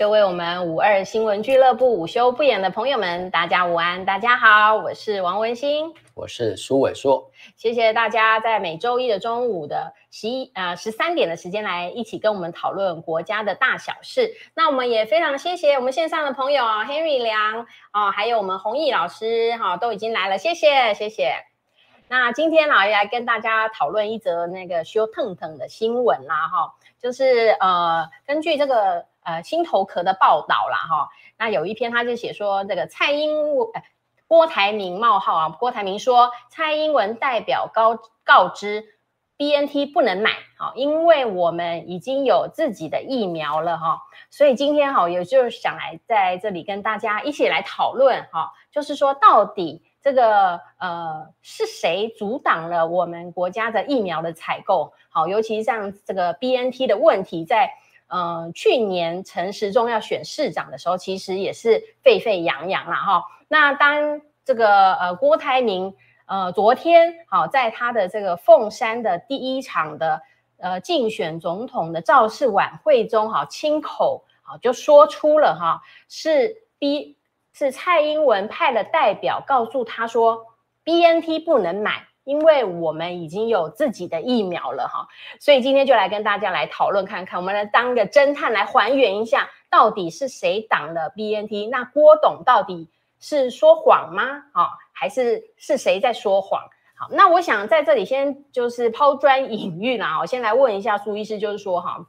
各位我们五二新闻俱乐部午休不演的朋友们，大家午安，大家好，我是王文馨，我是苏伟硕，谢谢大家在每周一的中午的十一呃十三点的时间来一起跟我们讨论国家的大小事。那我们也非常谢谢我们线上的朋友 Henry 梁哦，还有我们弘毅老师哈、哦，都已经来了，谢谢谢谢。那今天呢，来跟大家讨论一则那个修腾腾的新闻啦哈，就是呃根据这个。呃，心头壳的报道啦，哈，那有一篇他就写说，这个蔡英文、呃、郭台铭冒号啊，郭台铭说，蔡英文代表告告知 BNT 不能买，好，因为我们已经有自己的疫苗了，哈，所以今天哈，也就是想来在这里跟大家一起来讨论，哈，就是说到底这个呃是谁阻挡了我们国家的疫苗的采购，好，尤其像这个 BNT 的问题在。嗯、呃，去年陈时中要选市长的时候，其实也是沸沸扬扬啦哈。那当这个呃郭台铭呃昨天好、在他的这个凤山的第一场的呃竞选总统的造势晚会中哈、亲口好、哦、就说出了哈、是 B 是蔡英文派了代表告诉他说 BNT 不能买。因为我们已经有自己的疫苗了哈，所以今天就来跟大家来讨论看看，我们来当个侦探来还原一下，到底是谁挡了 BNT？那郭董到底是说谎吗？啊，还是是谁在说谎？好，那我想在这里先就是抛砖引玉啦，我先来问一下苏医师，就是说哈，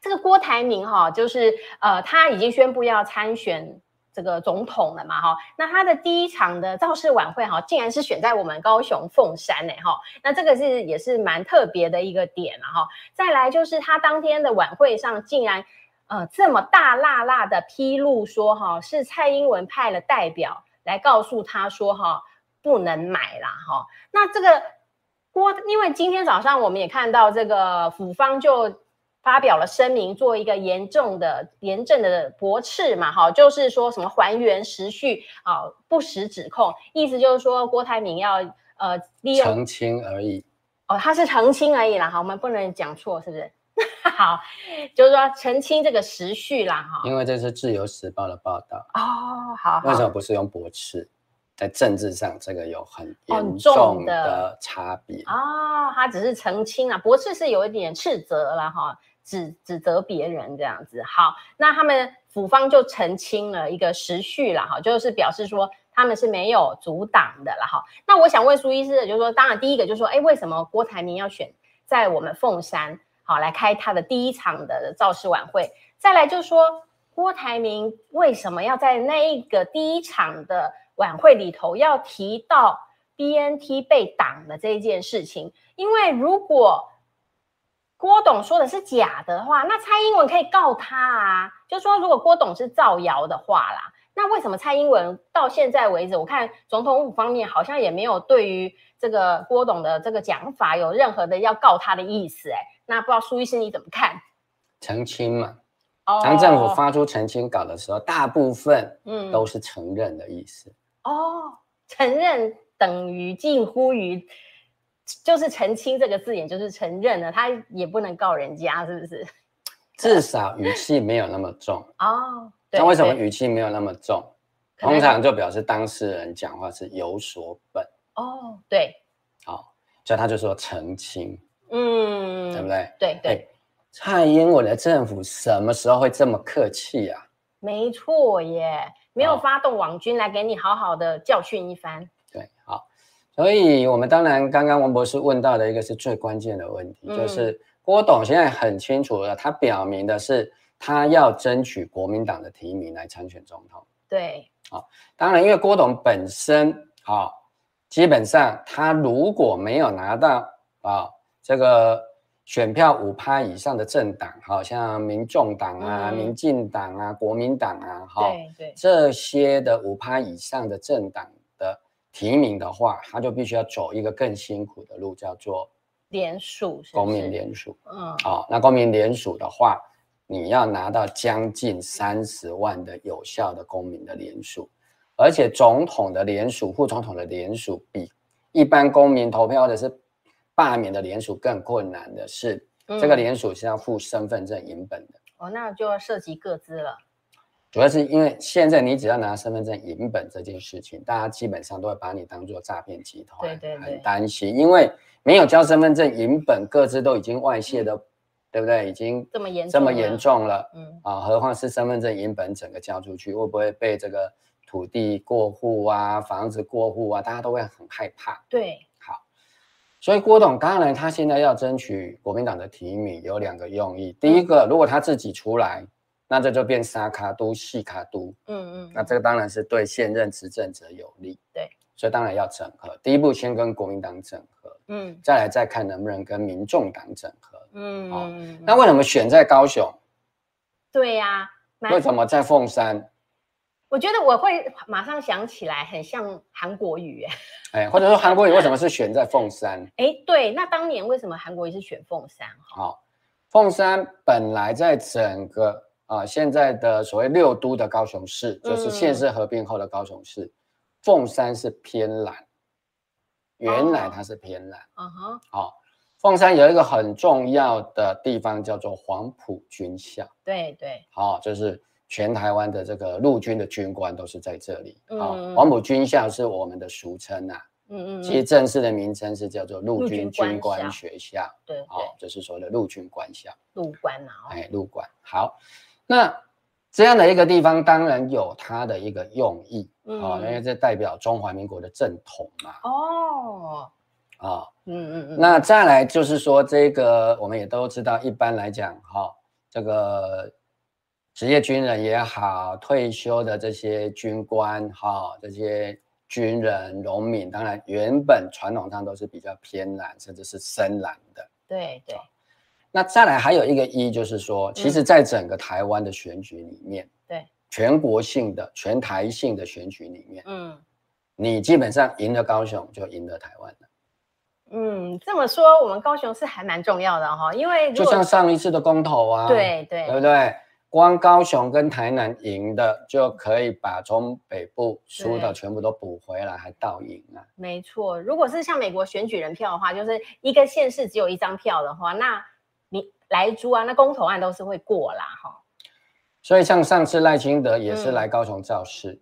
这个郭台铭哈，就是呃，他已经宣布要参选。这个总统了嘛，哈，那他的第一场的造势晚会，哈，竟然是选在我们高雄凤山，呢，哈，那这个是也是蛮特别的一个点了，哈。再来就是他当天的晚会上，竟然呃这么大辣辣的披露说，哈，是蔡英文派了代表来告诉他说，哈，不能买啦，哈。那这个郭，因为今天早上我们也看到这个府方就。发表了声明，做一个严重的、严正的驳斥嘛，哈，就是说什么还原时序啊，不实指控，意思就是说郭台铭要呃利用澄清而已。哦，他是澄清而已啦，哈，我们不能讲错，是不是？好，就是说澄清这个时序啦，哈。因为这是自由时报的报道哦，好，好，为什么不是用驳斥？在政治上，这个有很严重的差别啊，他只是澄清啊，驳斥是有一点斥责了哈。指指责别人这样子，好，那他们府方就澄清了一个时序了哈，就是表示说他们是没有阻挡的了哈。那我想问苏医师就是说，当然第一个就是说，哎，为什么郭台铭要选在我们凤山好来开他的第一场的造势晚会？再来就是说，郭台铭为什么要在那一个第一场的晚会里头要提到 BNT 被挡的这一件事情？因为如果郭董说的是假的话，那蔡英文可以告他啊。就是说，如果郭董是造谣的话啦，那为什么蔡英文到现在为止，我看总统府方面好像也没有对于这个郭董的这个讲法有任何的要告他的意思？哎，那不知道苏医师你怎么看？澄清嘛，当政府发出澄清稿的时候，大部分嗯都是承认的意思。嗯、哦，承认等于近乎于。就是澄清这个字眼，就是承认了，他也不能告人家，是不是？至少语气没有那么重哦。那为什么语气没有那么重？通常就表示当事人讲话是有所本。哦，对。好，所以他就说澄清，嗯，对不对？对对。蔡英文的政府什么时候会这么客气啊？没错耶，没有发动网军来给你好好的教训一番。所以，我们当然刚刚王博士问到的一个是最关键的问题，嗯、就是郭董现在很清楚了，他表明的是他要争取国民党的提名来参选总统。对，好、哦，当然，因为郭董本身啊、哦，基本上他如果没有拿到啊、哦、这个选票五趴以上的政党，好、哦、像民众党啊、嗯、民进党啊、国民党啊，哈、哦，对对，这些的五趴以上的政党。提名的话，他就必须要走一个更辛苦的路，叫做联署，公民联署。嗯，好、哦，那公民联署的话，你要拿到将近三十万的有效的公民的联署，而且总统的联署、副总统的联署，比一般公民投票或者是罢免的联署更困难的是，嗯、这个联署是要附身份证影本的。哦，那就要涉及各资了。主要是因为现在你只要拿身份证影本这件事情，大家基本上都会把你当做诈骗集团，对对对，很担心，因为没有交身份证影本，各自都已经外泄的，嗯、对不对？已经这么严这么严重了，嗯。啊，何况是身份证影本整个交出去，会不会被这个土地过户啊、房子过户啊，大家都会很害怕。对，好，所以郭董当然他现在要争取国民党的提名，有两个用意，第一个，如果他自己出来。那这就变沙卡都、细卡都，嗯嗯，那这个当然是对现任执政者有利，对，所以当然要整合。第一步先跟国民党整合，嗯，再来再看能不能跟民众党整合，嗯哦。那为什么选在高雄？对呀，为什么在凤山？我觉得我会马上想起来，很像韩国瑜，哎，或者说韩国瑜为什么是选在凤山？哎，对，那当年为什么韩国瑜是选凤山？好，凤山本来在整个。啊，现在的所谓六都的高雄市，就是县市合并后的高雄市，凤、嗯、山是偏蓝，原来它是偏蓝。嗯哼，好，凤山有一个很重要的地方叫做黄埔军校。对对，好，就是全台湾的这个陆军的军官都是在这里。嗯，黄埔军校是我们的俗称呐、啊。嗯嗯，其实正式的名称是叫做陆军军官学校。对对，哦，就是所谓的陆军官校。陆官啊。哎，陆官好。那这样的一个地方，当然有它的一个用意啊、嗯哦，因为这代表中华民国的正统嘛。哦，啊、哦，嗯嗯嗯。那再来就是说，这个我们也都知道，一般来讲，哈、哦，这个职业军人也好，退休的这些军官，哈、哦，这些军人、农民，当然原本传统上都是比较偏蓝，甚至是深蓝的。对对。那再来还有一个一，就是说，其实，在整个台湾的选举里面，对，全国性的、全台性的选举里面，嗯，你基本上赢了高雄，就赢了台湾了。嗯，这么说，我们高雄是还蛮重要的哈，因为就像上一次的公投啊，对对，对不对？光高雄跟台南赢的，就可以把中北部输的全部都补回来，还倒赢啊。没错，如果是像美国选举人票的话，就是一个县市只有一张票的话，那你莱猪啊，那公投案都是会过啦，哈。所以像上次赖清德也是来高雄造势，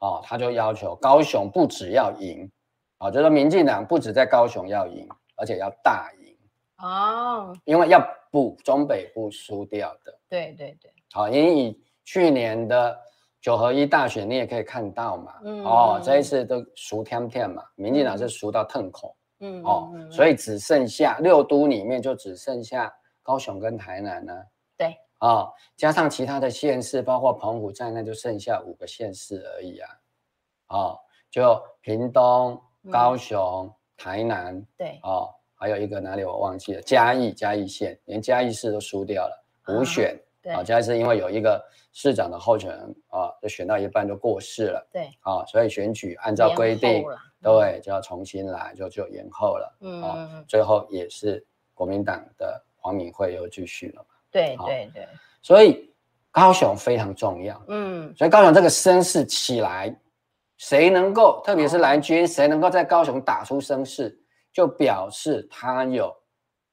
嗯，哦，他就要求高雄不只要赢，啊，哦，就是民进党不止在高雄要赢，而且要大赢哦，因为要补中北部输掉的。对对对。好，因为以去年的九合一大选，你也可以看到嘛，嗯，哦，这一次都输天天嘛，民进党是输到痛口，嗯，哦，嗯，所以只剩下六都里面就只剩下。高雄跟台南呢？对啊、哦，加上其他的县市，包括澎湖在内，就剩下五个县市而已啊。哦，就屏东、高雄、嗯、台南，对哦，还有一个哪里我忘记了，嘉义嘉义县，连嘉义市都输掉了，补选。啊对啊，嘉义市因为有一个市长的候选人啊，就选到一半就过世了。对啊，所以选举按照规定，对，就要重新来，就就延后了。嗯，哦、最后也是国民党的。黄敏惠又继续了嘛？对对对，所以高雄非常重要。嗯，所以高雄这个声势起来，谁能够，特别是蓝军，谁能够在高雄打出声势，就表示他有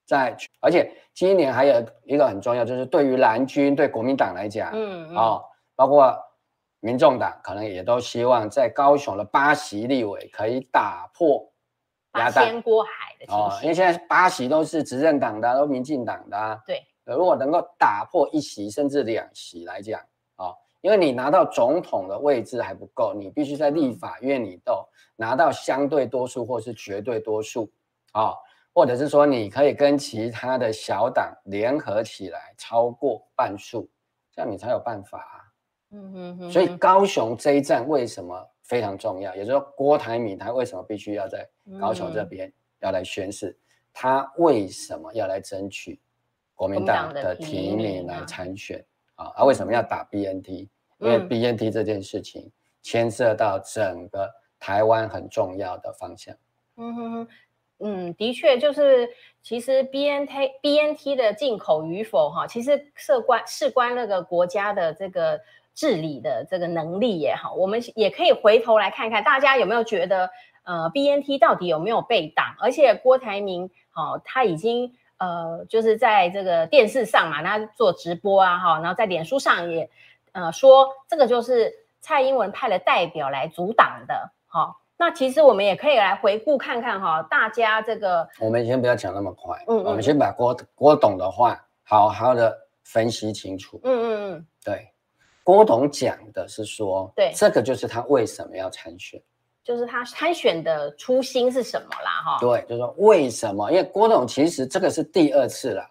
在。而且今年还有一个很重要，就是对于蓝军、对国民党来讲，嗯啊，包括民众党，可能也都希望在高雄的八席立委可以打破。八仙过海的哦，因为现在八席都是执政党的，都民进党的啊。对，如果能够打破一席甚至两席来讲啊、哦，因为你拿到总统的位置还不够，你必须在立法院里头拿到相对多数或是绝对多数啊、哦，或者是说你可以跟其他的小党联合起来超过半数，这样你才有办法啊。嗯哼哼。所以高雄这一战为什么？非常重要，也就是说，郭台铭他为什么必须要在高雄这边要来宣誓？嗯、他为什么要来争取国民党的提名来参选啊？他、啊、为什么要打 BNT？、嗯、因为 BNT 这件事情牵涉到整个台湾很重要的方向。嗯哼哼，嗯，的确就是，其实 BNT BNT 的进口与否哈，其实事关事关那个国家的这个。治理的这个能力也好，我们也可以回头来看看，大家有没有觉得，呃，BNT 到底有没有被挡？而且郭台铭，好、哦，他已经呃，就是在这个电视上嘛，他做直播啊，哈，然后在脸书上也呃说这个就是蔡英文派的代表来阻挡的，哈。那其实我们也可以来回顾看看哈，大家这个，我们先不要讲那么快，嗯，嗯，我们先把郭郭董的话好好的分析清楚，嗯嗯嗯，对，郭董讲的是说，对，这个就是他为什么要参选。就是他参选的初心是什么啦？哈，对，就是说为什么？因为郭董其实这个是第二次了，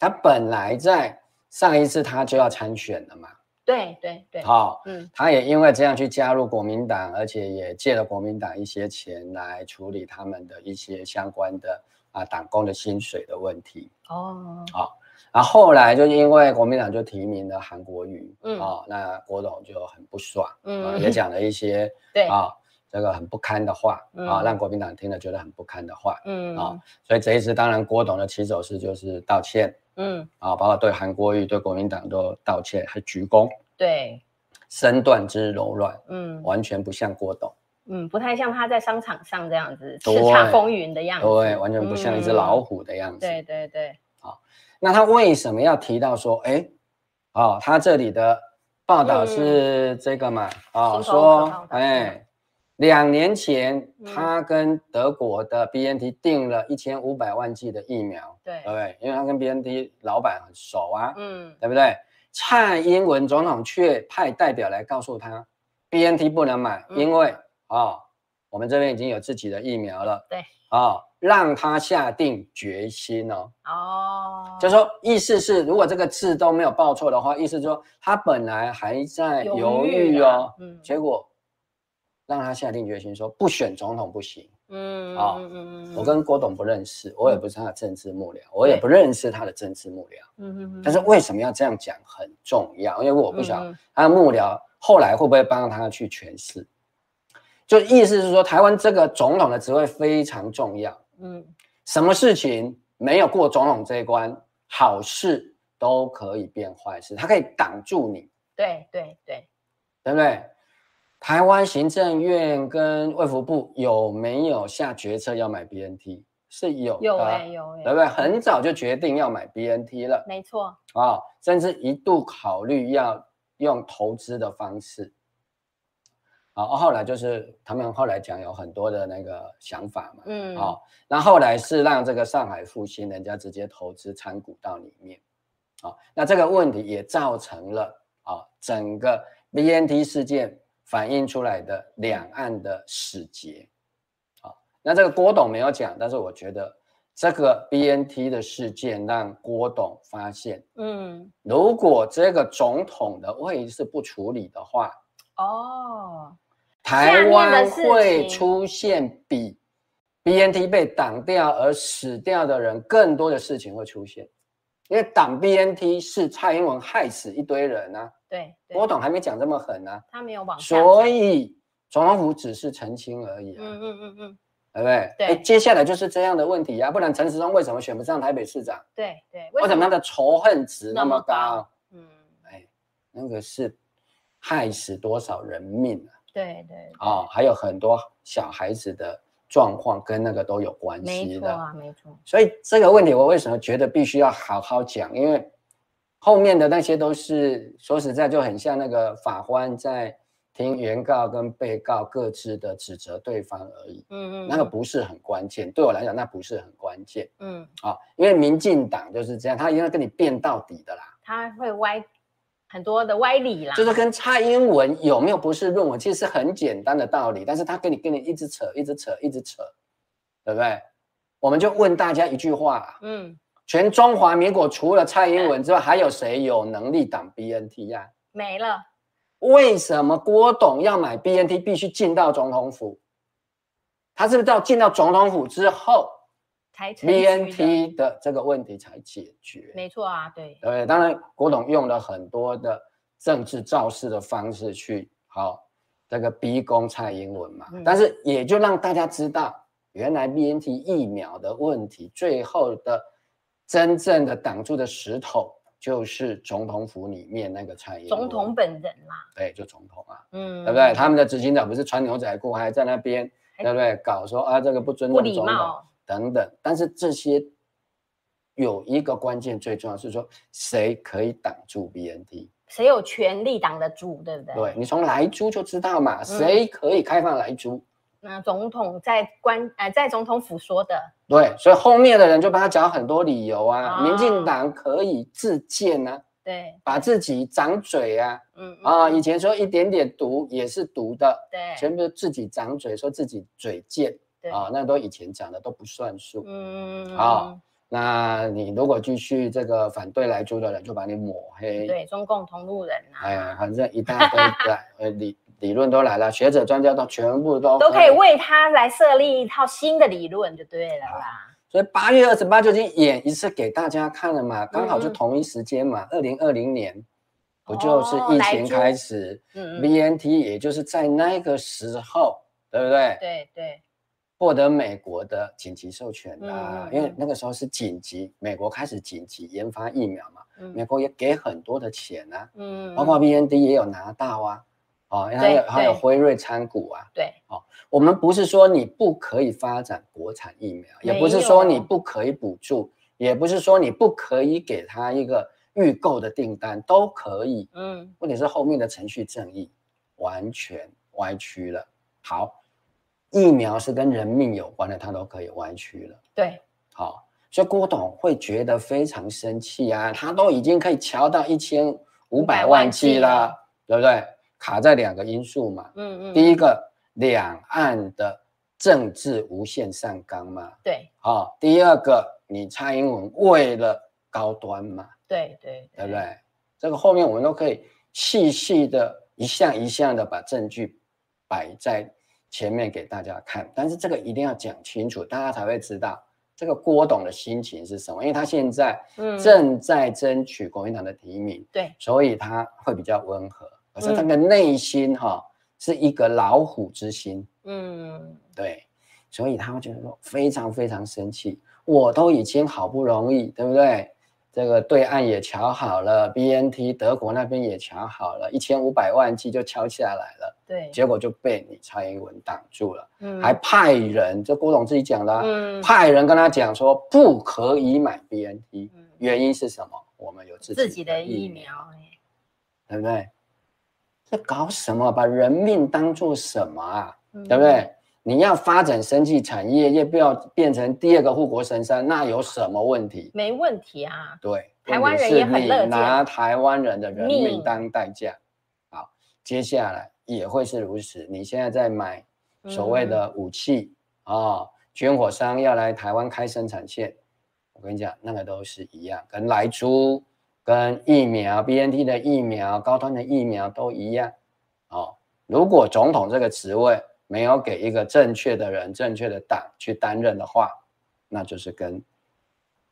他本来在上一次他就要参选了嘛。对对对。好，嗯，他也因为这样去加入国民党，而且也借了国民党一些钱来处理他们的一些相关的啊党工的薪水的问题。哦，好。然后后来就因为国民党就提名了韩国瑜，嗯。啊、哦，那郭董就很不爽，嗯，呃、也讲了一些 对啊、哦、这个很不堪的话啊、嗯哦，让国民党听了觉得很不堪的话，嗯啊、哦，所以这一次当然郭董的起手式就是道歉，嗯。啊、哦，包括对韩国瑜、对国民党都道歉，还鞠躬，对，身段之柔软，嗯，完全不像郭董，嗯，不太像他在商场上这样子叱咤风云的样子，对，完全不像一只老虎的样子，嗯、对对对。那他为什么要提到说，哎，哦，他这里的报道是这个嘛？嗯、哦，说，哎，两年前他跟德国的 BNT 订了一千五百万剂的疫苗，对，对不对？因为他跟 BNT 老板很熟啊，嗯，对不对？蔡英文总统却派代表来告诉他，BNT 不能买，因为啊、哦，我们这边已经有自己的疫苗了，对，啊、哦。让他下定决心哦，哦，就说意思是，如果这个字都没有报错的话，意思说他本来还在犹豫哦，嗯，结果让他下定决心说不选总统不行，嗯，啊，嗯，我跟郭董不认识，我也不是他的政治幕僚，我也不认识他的政治幕僚，嗯嗯，但是为什么要这样讲很重要，因为我不晓得他的幕僚后来会不会帮他去诠释，就意思是说台湾这个总统的职位非常重要。嗯，什么事情没有过总统这一关，好事都可以变坏事，它可以挡住你。对对对，对不对？台湾行政院跟卫福部有没有下决策要买 BNT？是有的，有哎有哎，对不对？很早就决定要买 BNT 了，没错啊、哦，甚至一度考虑要用投资的方式。啊，后来就是他们后来讲有很多的那个想法嘛，嗯，啊，那后来是让这个上海复兴人家直接投资参股到里面，啊，那这个问题也造成了啊整个 BNT 事件反映出来的两岸的死结，啊，那这个郭董没有讲，但是我觉得这个 BNT 的事件让郭董发现，嗯，如果这个总统的位置不处理的话，哦。台湾会出现比 BNT 被挡掉而死掉的人更多的事情会出现，因为挡 BNT 是蔡英文害死一堆人啊。对，郭董还没讲这么狠呢、啊，他没有往下。所以总统府只是澄清而已、啊。嗯嗯嗯嗯，对不对？对。接下来就是这样的问题呀、啊，不然陈时中为什么选不上台北市长？对对。为什么他的仇恨值那么高？嗯，哎，那个是害死多少人命啊？对对啊、哦，还有很多小孩子的状况跟那个都有关系的，没错啊，没错。所以这个问题我为什么觉得必须要好好讲？因为后面的那些都是说实在就很像那个法官在听原告跟被告各自的指责对方而已。嗯嗯，那个不是很关键，对我来讲那不是很关键。嗯啊、哦，因为民进党就是这样，他一定要跟你辩到底的啦。他会歪。很多的歪理啦，就是跟蔡英文有没有不是论文，其实是很简单的道理，但是他跟你跟你一直扯，一直扯，一直扯，对不对？我们就问大家一句话，嗯，全中华民国除了蔡英文之外，还有谁有能力挡 BNT 呀？没了。为什么郭董要买 BNT 必须进到总统府？他是不是到进到总统府之后？BNT 的这个问题才解决，没错啊，对对，当然郭董用了很多的政治造势的方式去好这个逼宫蔡英文嘛，嗯、但是也就让大家知道，原来 BNT 疫苗的问题最后的真正的挡住的石头就是总统府里面那个蔡英文总统本人啦，对，就总统啊，嗯，对不对？他们的执行长不是穿牛仔裤还在那边，对不对？搞说啊这个不尊重总统。等等，但是这些有一个关键最重要是说，谁可以挡住 BNT？谁有权利挡得住，对不对？对，你从莱猪就知道嘛，谁可以开放莱猪？那总统在官呃在总统府说的。对，所以后面的人就帮他讲很多理由啊，哦、民进党可以自荐啊，对，把自己长嘴啊，嗯啊、哦，以前说一点点毒也是毒的，对，全部自己长嘴，说自己嘴贱，对啊、哦，那都以前讲的都不算数，嗯啊。哦那你如果继续这个反对来租的人，就把你抹黑。对，中共同路人啊。哎呀，反正一大堆来，呃，理理论都来了，学者专家都全部都都可以为他来设立一套新的理论，就对了啦。所以八月二十八就已经演一次给大家看了嘛，刚好就同一时间嘛，二零二零年不就是疫情开始，嗯，BNT 也就是在那个时候，对不对？对对。获得美国的紧急授权啊，因为那个时候是紧急，美国开始紧急研发疫苗嘛，美国也给很多的钱啊，嗯，包括 B N D 也有拿到啊，哦，还有还有辉瑞参股啊，对，哦，我们不是说你不可以发展国产疫苗，也不是说你不可以补助，也不是说你不可以给他一个预购的订单，都可以，嗯，问题是后面的程序正义完全歪曲了，好。疫苗是跟人命有关的，他都可以歪曲了。对，好，所以郭董会觉得非常生气啊！他都已经可以瞧到一千五百万剂了，对不对？卡在两个因素嘛。嗯嗯。第一个，两岸的政治无限上纲嘛。对。好，第二个，你蔡英文为了高端嘛。对对。对不对？这个后面我们都可以细细的一项一项的把证据摆在。前面给大家看，但是这个一定要讲清楚，大家才会知道这个郭董的心情是什么。因为他现在正在争取国民党的提名，嗯、对，所以他会比较温和。可是他的内心哈、哦嗯、是一个老虎之心，嗯，对，所以他会觉得说非常非常生气。我都已经好不容易，对不对？这个对岸也瞧好了，BNT 德国那边也瞧好了，一千五百万剂就敲下来了。对，结果就被你蔡英文挡住了，嗯，还派人，这郭董自己讲的、啊，嗯，派人跟他讲说不可以买 BNT，、嗯、原因是什么？我们有自己自己的疫苗，对不对？这搞什么？把人命当做什么啊？嗯、对不对？你要发展生技产业，也不要变成第二个护国神山，那有什么问题？没问题啊。对，台湾人也很乐见，拿台湾人的人命当代价。好，接下来也会是如此。你现在在买所谓的武器啊、嗯哦，军火商要来台湾开生产线，我跟你讲，那个都是一样，跟莱猪、跟疫苗、BNT 的疫苗、高端的疫苗都一样。哦，如果总统这个职位，没有给一个正确的人、正确的党去担任的话，那就是跟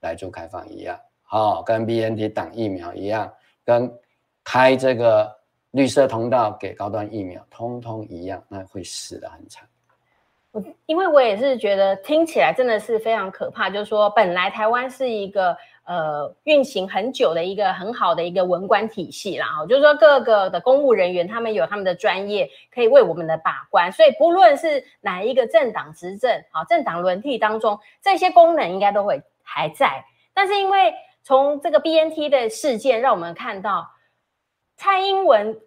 来猪开放一样，哦，跟 BNT 挡疫苗一样，跟开这个绿色通道给高端疫苗，通通一样，那会死得很惨。我因为我也是觉得听起来真的是非常可怕，就是说本来台湾是一个。呃，运行很久的一个很好的一个文官体系啦，哈，就是说各个的公务人员，他们有他们的专业，可以为我们的把关，所以不论是哪一个政党执政，啊，政党轮替当中，这些功能应该都会还在。但是因为从这个 BNT 的事件，让我们看到蔡英文。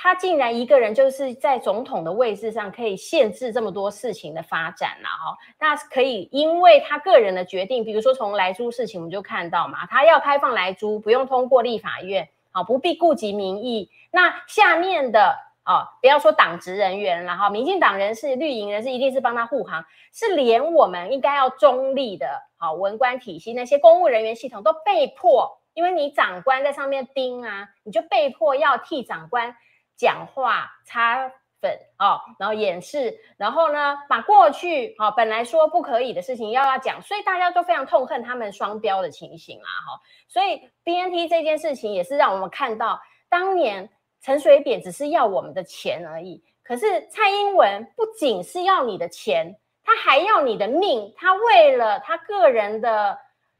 他竟然一个人就是在总统的位置上可以限制这么多事情的发展了哈，那可以因为他个人的决定，比如说从莱猪事情我们就看到嘛，他要开放莱猪不用通过立法院，好，不必顾及民意，那下面的啊，不要说党职人员了哈，民进党人士、绿营人士一定是帮他护航，是连我们应该要中立的好文官体系那些公务人员系统都被迫，因为你长官在上面盯啊，你就被迫要替长官。讲话擦粉哦，然后掩饰，然后呢，把过去好、哦、本来说不可以的事情要要讲，所以大家都非常痛恨他们双标的情形啦哈、所以 BNT 这件事情也是让我们看到，当年陈水扁只是要我们的钱而已，可是蔡英文不仅是要你的钱，他还要你的命，他为了他个人的。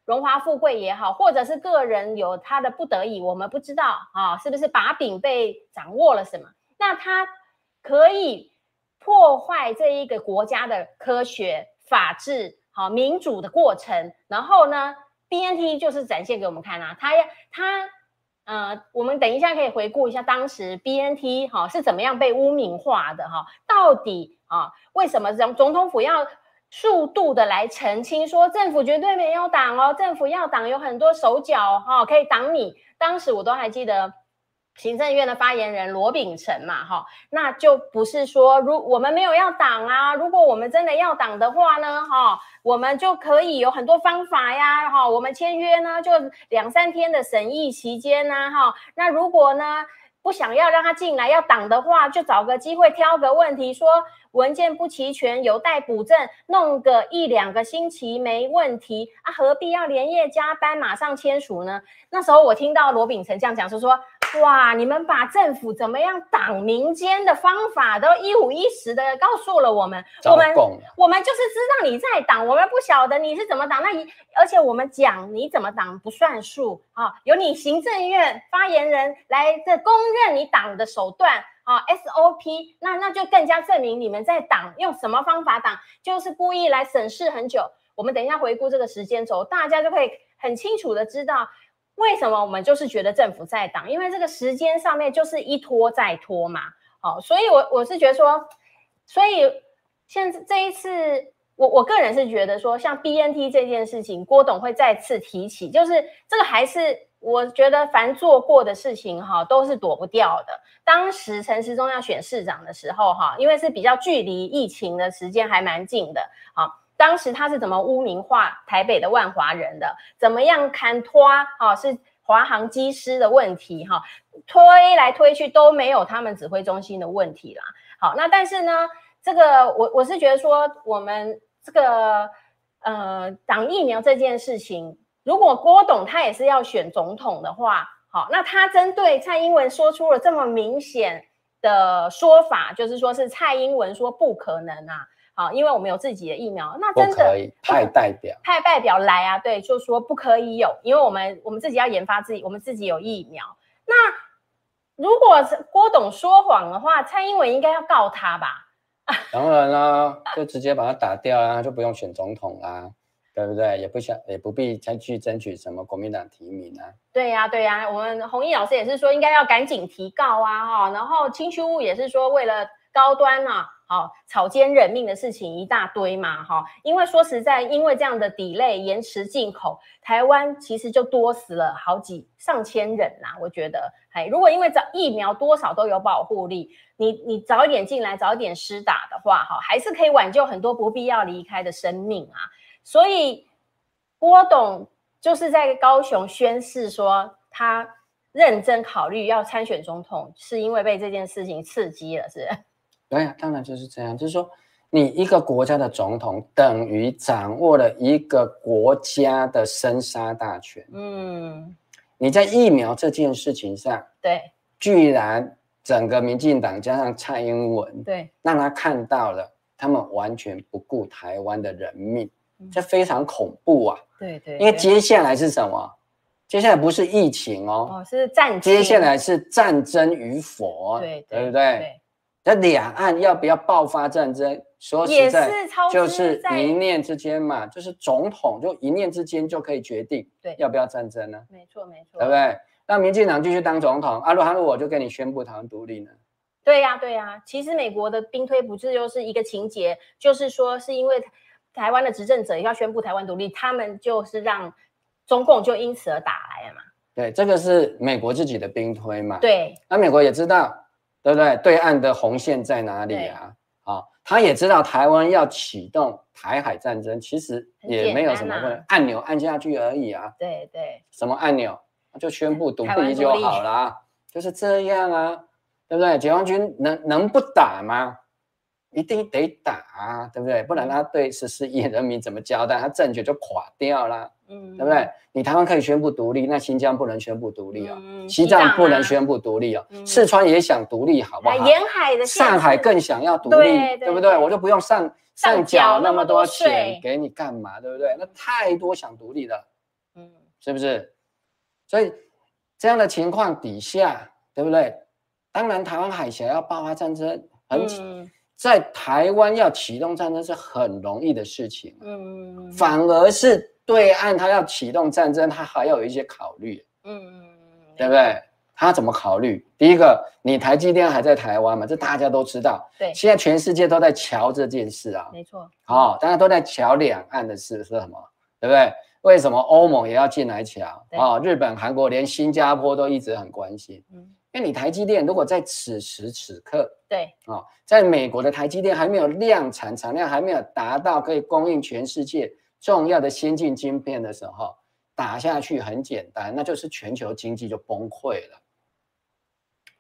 荣华富贵也好，或者是个人有他的不得已，我们不知道啊，是不是把柄被掌握了什么？那他可以破坏这一个国家的科学、法治、好民主的过程，然后呢，BNT 就是展现给我们看啊，他要他呃，我们等一下可以回顾一下当时 BNT 哈、是怎么样被污名化的哈、到底啊、为什么总总统府要速度的来澄清说政府绝对没有挡哦，政府要挡有很多手脚哈、可以挡你。当时我都还记得。行政院的发言人罗秉成嘛，哈，那就不是说，如我们没有要挡啊，如果我们真的要挡的话呢，哈，我们就可以有很多方法呀，哈，我们签约呢就两三天的审议期间呢，哈，那如果呢不想要让他进来要挡的话，就找个机会挑个问题说。文件不齐全，有待补正，弄个一两个星期没问题啊，何必要连夜加班马上签署呢？那时候我听到罗秉成这样讲，是说，哇，你们把政府怎么样挡民间的方法都一五一十的告诉了我们，我们我们就是知道你在挡，我们不晓得你是怎么挡，那一而且我们讲你怎么挡不算数啊，由你行政院发言人来这公认你挡的手段。啊，SOP，那那就更加证明你们在挡，用什么方法挡，就是故意来审视很久。我们等一下回顾这个时间轴，大家就会很清楚的知道为什么我们就是觉得政府在挡，因为这个时间上面就是一拖再拖嘛。好，所以我我是觉得说，所以现在这一次，我我个人是觉得说，像 BNT 这件事情，郭董会再次提起，就是这个还是。我觉得凡做过的事情哈，都是躲不掉的。当时陈时中要选市长的时候哈，因为是比较距离疫情的时间还蛮近的啊。当时他是怎么污名化台北的万华人的？怎么样砍拖啊？是华航机师的问题哈，推来推去都没有他们指挥中心的问题啦。好，那但是呢，这个我我是觉得说，我们这个呃挡疫苗这件事情。如果郭董他也是要选总统的话，好，那他针对蔡英文说出了这么明显的说法，就是说是蔡英文说不可能啊，好，因为我们有自己的疫苗，那真的派代表派代表来啊，对，就说不可以有，因为我们我们自己要研发自己，我们自己有疫苗。那如果是郭董说谎的话，蔡英文应该要告他吧？当然啦，就直接把他打掉啊，就不用选总统啦。对不对？也不想，也不必再去争取什么国民党提名啊。对呀、啊，对呀、啊，我们弘毅老师也是说，应该要赶紧提告啊，哈。然后青丘物也是说，为了高端啊，好草菅人命的事情一大堆嘛，哈。因为说实在，因为这样的 delay 延迟进口，台湾其实就多死了好几上千人呐。我觉得，哎，如果因为早疫苗多少都有保护力，你你早一点进来，早一点施打的话，哈，还是可以挽救很多不必要离开的生命啊。所以郭董就是在高雄宣誓说，他认真考虑要参选总统，是因为被这件事情刺激了，是？对呀，当然就是这样。就是说，你一个国家的总统，等于掌握了一个国家的生杀大权。嗯，你在疫苗这件事情上，对，居然整个民进党加上蔡英文，对，让他看到了，他们完全不顾台湾的人命。这非常恐怖啊！对对，因为接下来是什么？接下来不是疫情哦，哦是战争。接下来是战争与否，对对不对？那两岸要不要爆发战争？说实在，就是一念之间嘛，就是总统就一念之间就可以决定，对，要不要战争呢？没错没错，对不对？那民进党继续当总统，阿鲁哈鲁我就跟你宣布台湾独立呢？对呀对呀，其实美国的兵推不是就是一个情节，就是说是因为。台湾的执政者要宣布台湾独立，他们就是让中共就因此而打来了嘛。对，这个是美国自己的兵推嘛。对，那美国也知道，对不对？对岸的红线在哪里啊？啊，他也知道台湾要启动台海战争，其实也没有什么问题，啊、按钮按下去而已啊。对对，什么按钮？就宣布独立就好了，就是这样啊，对不对？解放军能能不打吗？一定得打啊，对不对？不然他对十四亿人民怎么交代？他政权就垮掉了，嗯，对不对？你台湾可以宣布独立，那新疆不能宣布独立哦，嗯、西藏不能宣布独立哦，嗯、四川也想独立，好不好？沿海的上海更想要独立，对，对，对，对不对？我就不用上上缴那么多钱给你干嘛，对不对？那太多想独立的，嗯，是不是？所以这样的情况底下，对不对？当然，台湾海峡要爆发战争，很。嗯在台湾要启动战争是很容易的事情，嗯，反而是对岸他要启动战争，他还要有一些考虑，嗯对不对？他怎么考虑？第一个，你台积电还在台湾嘛？这大家都知道。对，现在全世界都在瞧这件事啊。没错。哦，大家都在瞧两岸的事是什么？对不对？为什么欧盟也要进来瞧？哦，日本、韩国连新加坡都一直很关心。嗯，因为你台积电如果在此时此刻，对，哦，在美国的台积电还没有量产，产量还没有达到可以供应全世界重要的先进晶片的时候，打下去很简单，那就是全球经济就崩溃了。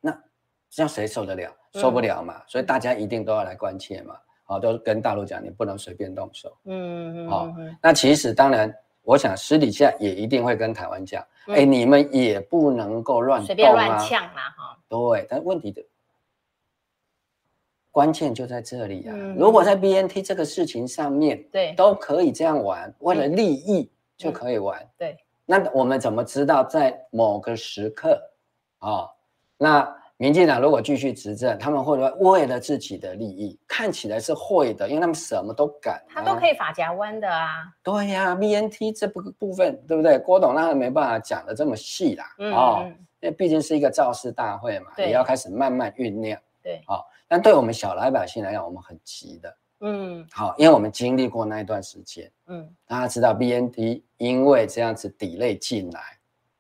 那这样谁受得了？受不了嘛，嗯、所以大家一定都要来关切嘛。好、哦，都跟大陆讲，你不能随便动手。嗯嗯。好、哦，那其实当然，我想私底下也一定会跟台湾讲，哎、嗯欸，你们也不能够乱随便乱呛嘛，哈。对，但问题的关键就在这里啊。嗯、如果在 BNT 这个事情上面，对，都可以这样玩，为了利益就可以玩。对。那我们怎么知道在某个时刻啊、哦？那民进党如果继续执政，他们会不会为了自己的利益？看起来是会的，因为他们什么都敢、啊，他都可以法夹弯的啊。对呀、啊，BNT 这部部分对不对？郭董那还没办法讲的这么细啦。嗯，哦，因为毕竟是一个造势大会嘛，也要开始慢慢酝酿。对，好、哦，但对我们小老百姓来讲，我们很急的。嗯，好，因为我们经历过那一段时间。嗯，大家知道 BNT 因为这样子 delay 进来，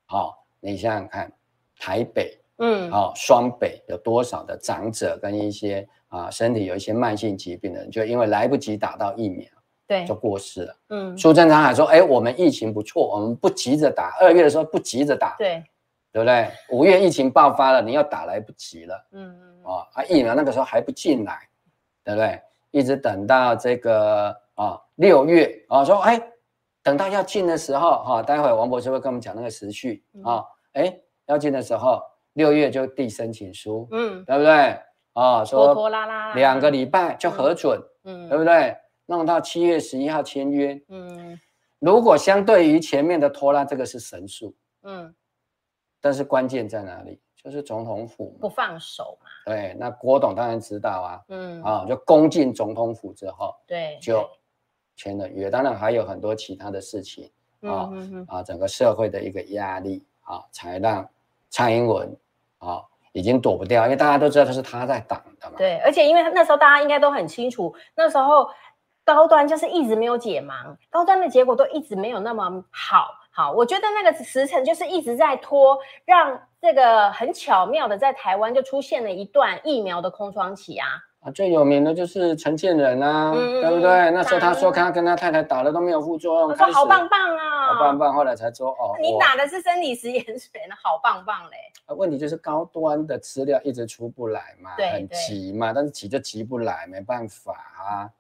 好、哦，你想想看，台北。嗯，好、哦，双北有多少的长者跟一些啊身体有一些慢性疾病的人，就因为来不及打到疫苗，对，就过世了。嗯，苏贞昌还说，哎，我们疫情不错，我们不急着打，二月的时候不急着打，对，对不对？五月疫情爆发了，你要打来不及了。嗯嗯，哦，啊，疫苗那个时候还不进来，对不对？一直等到这个啊六月啊，说哎，等到要进的时候哈、啊，待会王博士会跟我们讲那个时序啊，哎，要进的时候。六月就递申请书，嗯，对不对？哦，说拖拖拉拉，两个礼拜就核准，嗯，对不对？弄到七月十一号签约，嗯，如果相对于前面的拖拉，这个是神速，嗯，但是关键在哪里？就是总统府不放手嘛。对，那郭董当然知道啊，嗯，啊，就攻进总统府之后，对，就签了约。当然还有很多其他的事情，啊，啊，整个社会的一个压力，啊，才让蔡英文。啊、哦，已经躲不掉，因为大家都知道他是他在挡的嘛。对，而且因为那时候大家应该都很清楚，那时候高端就是一直没有解盲，高端的结果都一直没有那么好。好，我觉得那个时辰就是一直在拖，让这个很巧妙的在台湾就出现了一段疫苗的空窗期啊。啊，最有名的就是陈建仁啊，嗯、对不对？那时候他说他跟他太太打了都没有副作用，他说好棒棒啊，好棒棒。后来才说哦，你打的是生理食盐水，那好棒棒嘞。啊，问题就是高端的资料一直出不来嘛，很急嘛，但是急就急不来，没办法啊，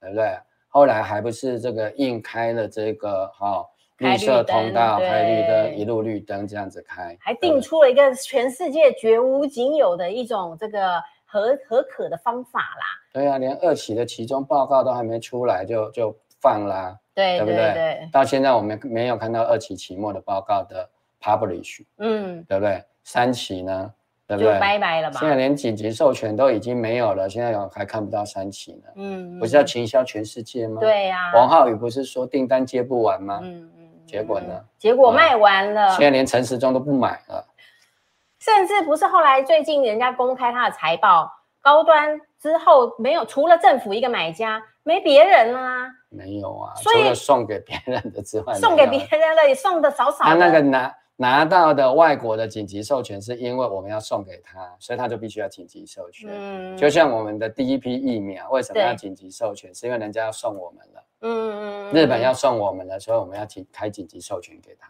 对不对？后来还不是这个硬开了这个哈、哦、绿色通道，开绿灯，一路绿灯这样子开，还定出了一个全世界绝无仅有的一种这个。核核可的方法啦，对啊，连二期的期中报告都还没出来就就放啦，对，对不对？到现在我们没有看到二期期末的报告的 publish，嗯，对不对？三期呢，对不对？就拜拜了吧？现在连紧急授权都已经没有了，现在有还看不到三期呢，嗯，不是要倾销全世界吗？对呀，王浩宇不是说订单接不完吗？嗯嗯，结果呢？结果卖完了，现在连陈时中都不买了。甚至不是后来最近人家公开他的财报，高端之后没有除了政府一个买家，没别人啦啊？没有啊，所以除了送给别人的之外，送给别人的也送的少少的。他那个拿拿到的外国的紧急授权，是因为我们要送给他，所以他就必须要紧急授权。嗯，就像我们的第一批疫苗，为什么要紧急授权？是因为人家要送我们了。嗯嗯，日本要送我们了，所以我们要紧开紧急授权给他。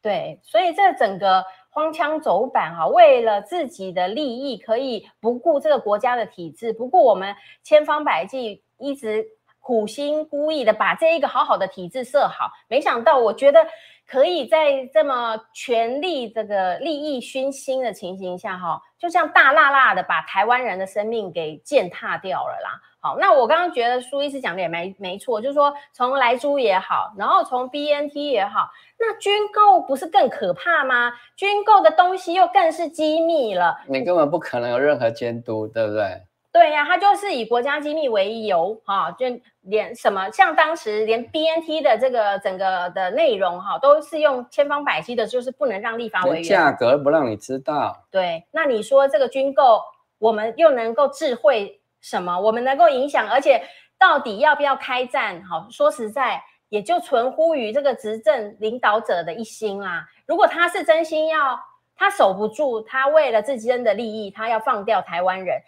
对，所以这整个。荒腔走板啊，为了自己的利益，可以不顾这个国家的体制，不顾我们千方百计，一直苦心孤诣的把这一个好好的体制设好。没想到，我觉得可以在这么权力这个利益熏心的情形下，哈，就像大辣辣的把台湾人的生命给践踏掉了啦。好，那我刚刚觉得苏医师讲的也没没错，就是说从莱猪也好，然后从 BNT 也好，那军购不是更可怕吗？军购的东西又更是机密了，你根本不可能有任何监督，对不对？对呀、啊，他就是以国家机密为由，哈、哦，就连什么像当时连 BNT 的这个整个的内容，哈、哦，都是用千方百计的，就是不能让立法委员价格不让你知道。对，那你说这个军购，我们又能够智慧什么？我们能够影响，而且到底要不要开战？好，说实在，也就存乎于这个执政领导者的一心啦。如果他是真心要，他守不住，他为了自己的利益，他要放掉台湾人。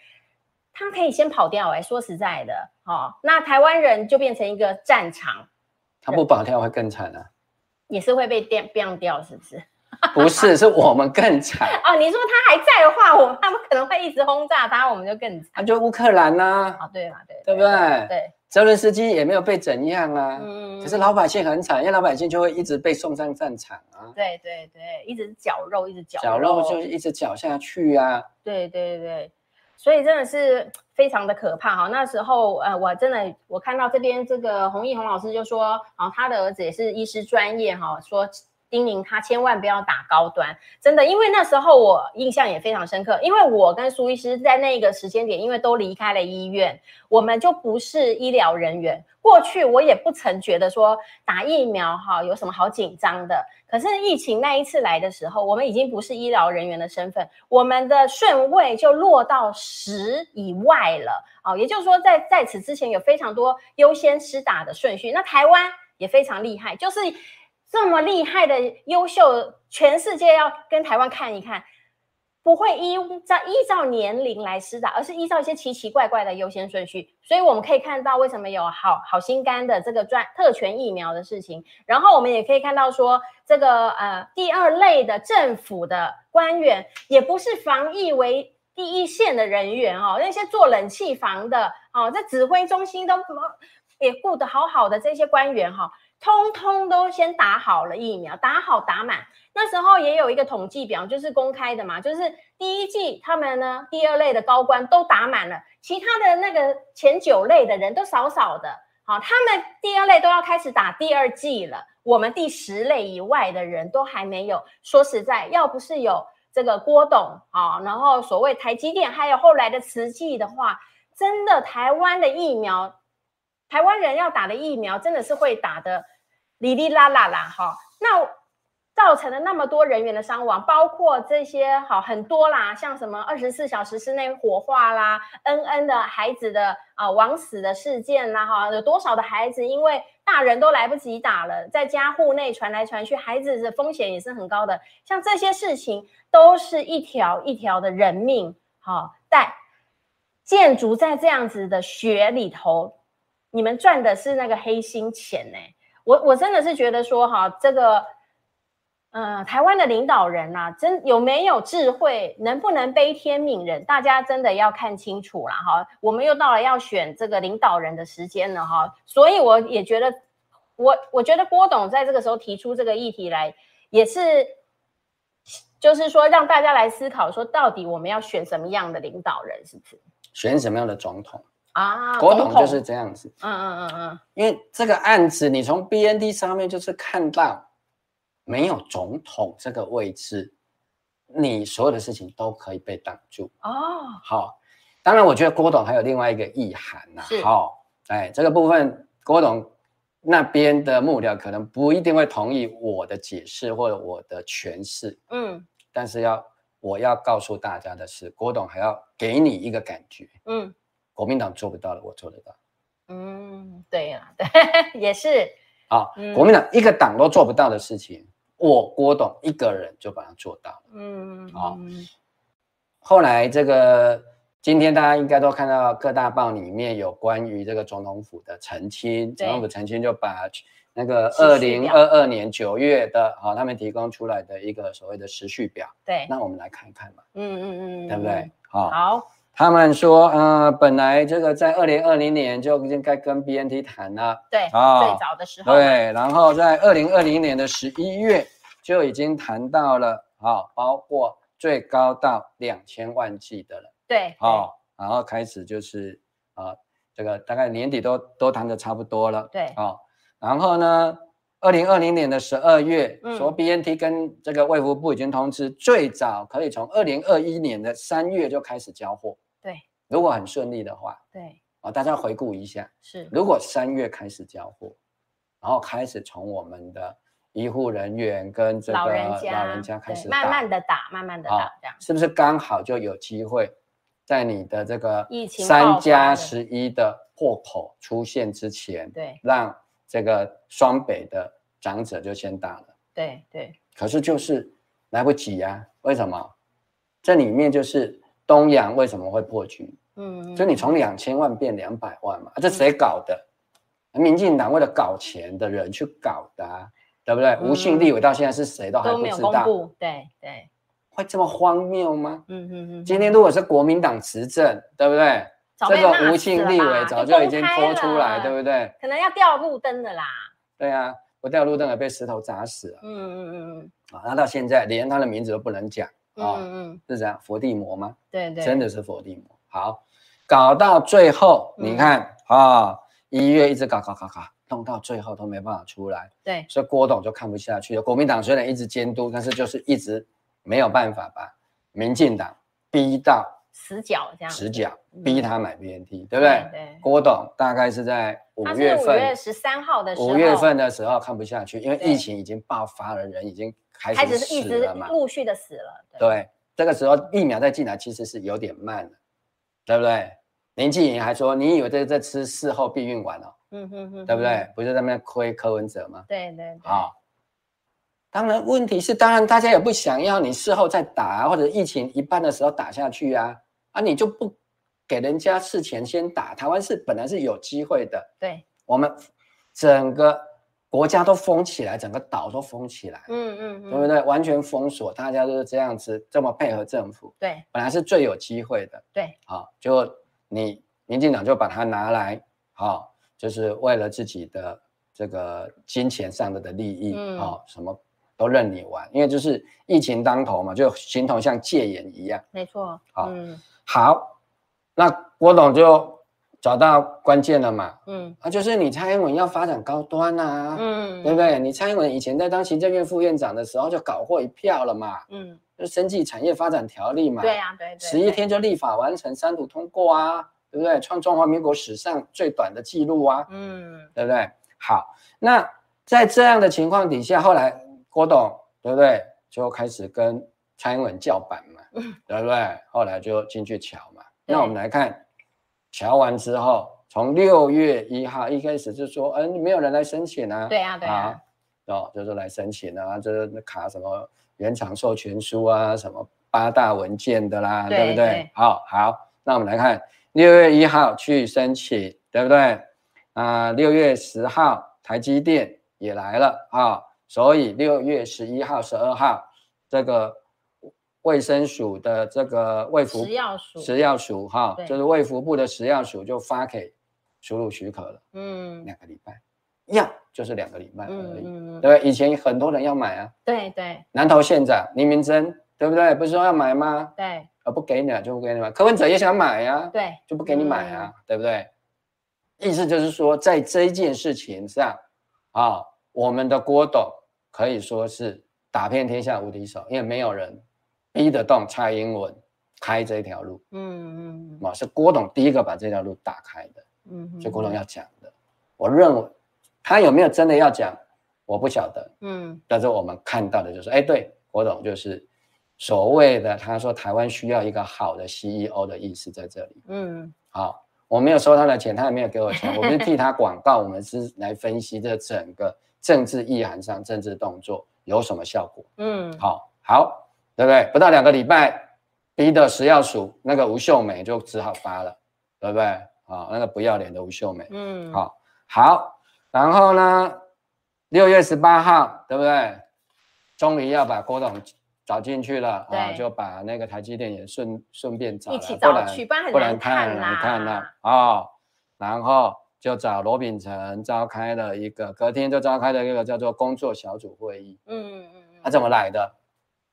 他可以先跑掉哎、欸，说实在的，哦，那台湾人就变成一个战场，他不跑掉会更惨啊，也是会被电变掉，是不是？不是，是我们更惨哦。你说他还在的话，我们他们可能会一直轰炸他，我们就更惨。他就乌克兰呐、啊，哦，对嘛，对，对不对？对，对泽伦斯基也没有被怎样啊，嗯，可是老百姓很惨，因为老百姓就会一直被送上战场啊。对对对，一直绞肉，一直绞绞肉就一直绞下去啊。对对对。所以真的是非常的可怕哈！那时候呃，我真的我看到这边这个洪毅洪老师就说，啊，他的儿子也是医师专业哈，说叮咛他千万不要打高端，真的，因为那时候我印象也非常深刻，因为我跟苏医师在那个时间点，因为都离开了医院，我们就不是医疗人员。过去我也不曾觉得说打疫苗哈有什么好紧张的，可是疫情那一次来的时候，我们已经不是医疗人员的身份，我们的顺位就落到十以外了哦，也就是说在在此之前有非常多优先施打的顺序。那台湾也非常厉害，就是这么厉害的优秀，全世界要跟台湾看一看。不会依照依照年龄来施打，而是依照一些奇奇怪怪的优先顺序。所以我们可以看到为什么有好好心肝的这个专特权疫苗的事情。然后我们也可以看到说，这个呃第二类的政府的官员，也不是防疫为第一线的人员哦，那些做冷气房的哦，在指挥中心都也顾得好好的这些官员哈、通通都先打好了疫苗，打好打满。那时候也有一个统计表，就是公开的嘛，就是第一季他们呢，第二类的高官都打满了，其他的那个前九类的人都少少的，好，他们第二类都要开始打第二季了，我们第十类以外的人都还没有。说实在，要不是有这个郭董啊，然后所谓台积电，还有后来的慈济的话，真的台湾的疫苗，台湾人要打的疫苗，真的是会打的哩哩啦啦啦哈，那。造成了那么多人员的伤亡，包括这些好很多啦，像什么二十四小时之内火化啦，恩恩的孩子的啊枉死的事件啦，哈，有多少的孩子因为大人都来不及打了，在家户内传来传去，孩子的风险也是很高的。像这些事情，都是一条一条的人命，好，在建筑在这样子的血里头，你们赚的是那个黑心钱呢？我我真的是觉得说哈，这个。嗯、台湾的领导人呐、啊，真有没有智慧，能不能悲天悯人？大家真的要看清楚了哈。我们又到了要选这个领导人的时间了哈，所以我也觉得，我我觉得郭董在这个时候提出这个议题来，也是，就是说让大家来思考，说到底我们要选什么样的领导人，是不是？选什么样的总统啊？郭董就是这样子。嗯嗯嗯嗯，因为这个案子，你从 BND 上面就是看到。没有总统这个位置，你所有的事情都可以被挡住哦。好，当然，我觉得郭董还有另外一个意涵呐。好，哎，这个部分郭董那边的幕僚可能不一定会同意我的解释或者我的诠释。嗯，但是要我要告诉大家的是，郭董还要给你一个感觉。嗯，国民党做不到的，我做得到。嗯，对呀，对，也是。好，国民党一个党都做不到的事情。我郭董一个人就把它做到了，嗯，好、哦。后来这个今天大家应该都看到各大报里面有关于这个总统府的澄清，总统府澄清就把那个二零二二年九月的啊、哦，他们提供出来的一个所谓的时序表，对，那我们来看一看嘛，嗯嗯嗯，对不对？好、哦，好。他们说，嗯、呃，本来这个在二零二零年就应该跟 BNT 谈了，对，哦、最早的时候，对，然后在二零二零年的十一月就已经谈到了，啊、哦，包括最高到两千万剂的了，对，好、哦，然后开始就是啊、呃，这个大概年底都都谈的差不多了，对，啊、哦，然后呢，二零二零年的十二月，嗯、说 BNT 跟这个卫福部已经通知，最早可以从二零二一年的三月就开始交货。对。如果很顺利的话，对，啊，大家回顾一下，是，如果三月开始交货，然后开始从我们的医护人员跟这个老人家，老人家开始慢慢的打，慢慢的打，这样。是不是刚好就有机会在你的这个三加十一的破口出现之前，对，让这个双北的长者就先打了，对对，可是就是来不及呀，为什么？这里面就是东阳为什么会破局？嗯，就你从两千万变两百万嘛，这谁搞的？民进党为了搞钱的人去搞的，对不对？吴信立委到现在是谁都还不知道，对对，会这么荒谬吗？嗯嗯嗯。今天如果是国民党执政，对不对？这个吴姓立委早就已经拖出来，对不对？可能要掉路灯的啦。对啊，不掉路灯也被石头砸死了。嗯嗯嗯嗯。啊，那到现在连他的名字都不能讲。啊，嗯嗯，是这样，佛地魔吗？对对，真的是佛地魔。好，搞到最后，你看啊，一月一直搞搞搞搞，弄到最后都没办法出来。对，所以郭董就看不下去了。国民党虽然一直监督，但是就是一直没有办法把民进党逼到死角这样，死角逼他买 BNT，对不对？对。郭董大概是在五月份，五月十三号的时候，五月份的时候看不下去，因为疫情已经爆发了，人已经。开始是一直陆续的死了，对，对，这个时候疫苗再进来其实是有点慢的，对不对？林静颖还说，你以为这在吃事后避孕丸哦？嗯哼哼，对不对？不是在那边亏柯文哲吗？对对对。啊、哦，当然问题是，当然大家也不想要你事后再打啊，或者疫情一半的时候打下去啊，啊，你就不给人家事前先打，台湾是本来是有机会的，对，我们整个。国家都封起来，整个岛都封起来，嗯嗯，对不对？完全封锁，大家都是这样子，这么配合政府，对，本来是最有机会的，对，好，就你民进党就把它拿来，好，就是为了自己的这个金钱上的的利益，好，什么都任你玩，因为就是疫情当头嘛，就形同像戒严一样，没错，好，好，那郭董就。找到关键了嘛？嗯，啊，就是你蔡英文要发展高端啊，嗯，对不对？你蔡英文以前在当行政院副院长的时候就搞过一票了嘛，嗯，就生技产业发展条例嘛，对呀，对对，十一天就立法完成三读通过啊，对不对？创中华民国史上最短的记录啊，嗯，对不对？好，那在这样的情况底下，后来郭董对不对？就开始跟蔡英文叫板嘛，对不对？后来就进去瞧嘛，那我们来看。瞧完之后，从六月一号一开始就说，嗯，没有人来申请啊。对啊，对啊，哦，就是来申请啊，就是卡什么原厂授权书啊，什么八大文件的啦，对，对不对？对好好，那我们来看六月一号去申请，对不对？啊、呃，六月十号台积电也来了啊、哦，所以六月十一号、十二号这个。卫生署的这个卫福食药署，食药署哈，就是卫福部的食药署就发给输入许可了，嗯，两个礼拜，要就是两个礼拜而已，嗯嗯、对，以前很多人要买啊，对对，南投县长林明珍，对不对？不是说要买吗？对，而不给你了就不给你买，柯文哲也想买呀、啊，对，就不给你买啊，嗯、对不对？意思就是说，在这一件事情上啊，我们的郭董可以说是打遍天下无敌手，因为没有人。逼得动蔡英文开这条路，嗯嗯，是郭董第一个把这条路打开的，嗯，所以郭董要讲的，我认为他有没有真的要讲，我不晓得，嗯，但是我们看到的就是，哎，对，郭董就是所谓的他说台湾需要一个好的 CEO 的意思在这里，嗯，好，我没有收他的钱，他也没有给我钱，我们是替他广告，我们是来分析这整个政治意涵上政治动作有什么效果，嗯，好，好。对不对？不到两个礼拜，逼的食药署那个吴秀美就只好发了，对不对？啊、哦，那个不要脸的吴秀美，嗯，好，好，然后呢，六月十八号，对不对？终于要把郭董找进去了，啊就把那个台积电也顺顺便找了，一起找去，不然不然太难看了啊、哦。然后就找罗秉成召开了一个，隔天就召开了一个叫做工作小组会议，嗯嗯嗯，他怎么来的？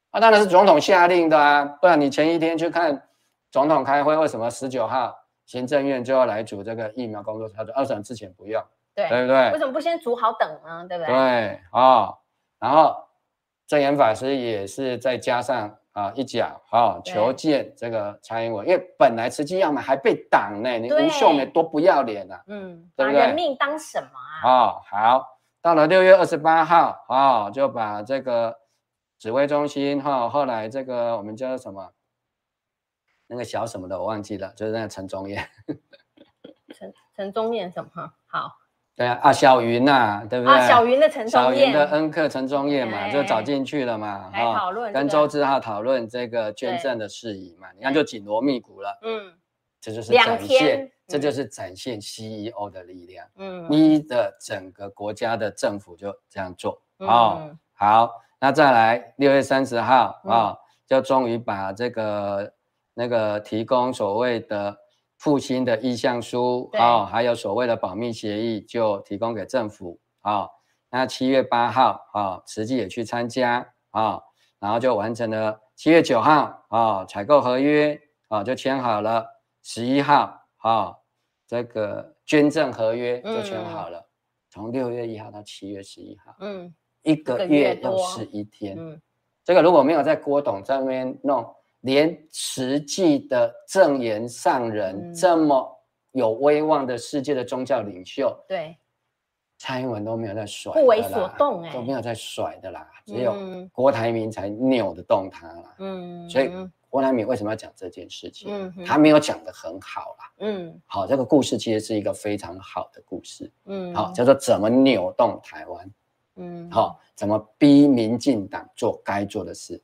啊，当然是总统下令的啊，不然你前一天去看总统开会，为什么十九号行政院就要来组这个疫苗工作小组？二审之前不用，对，对不对？为什么不先组好等呢？对不对？对啊、哦，然后证严法师也是再加上啊一脚啊求见这个蔡英文，因为本来慈济要买还被挡呢，你吴秀梅多不要脸啊，嗯，对不对？把人命当什么啊？哦，好，到了六月二十八号啊、哦，就把这个指挥中心哈、哦，后来这个我们叫什么？那个小什么的我忘记了，就是那个陈忠燕。陈陈忠燕什么？好。对啊，啊小云呐、啊，对不对？啊小云的陈小云的恩客陈宗彦嘛，就找进去了嘛，还讨跟周志浩讨论这个捐赠的事宜嘛，你看就紧锣密鼓了，嗯，这就是展现，嗯、这就是展现 CEO 的力量，嗯，你的整个国家的政府就这样做，嗯、哦，好，那再来六月三十号啊、嗯。哦，就终于把这个那个提供所谓的。复兴的意向书啊、哦，还有所谓的保密协议，就提供给政府啊、哦。那七月八号啊，慈济也去参加啊、哦，然后就完成了。七月九号啊，采、哦、购合约啊、哦，就签好了。十一号啊、哦，这个捐赠合约就签好了。从六、嗯、月一号到七月十一号，嗯，一个月又十一天。嗯，这个如果没有在郭董在那边弄。连实际的证言上人、嗯、这么有威望的世界的宗教领袖，对蔡英文都没有在甩，不为所动哎、欸，都没有在甩的啦，只有郭台铭才扭得动他啦。嗯，所以郭台铭为什么要讲这件事情？嗯，他没有讲得很好啦。嗯，好，这个故事其实是一个非常好的故事。嗯，好，叫做怎么扭动台湾。嗯，好，怎么逼民进党做该做的事。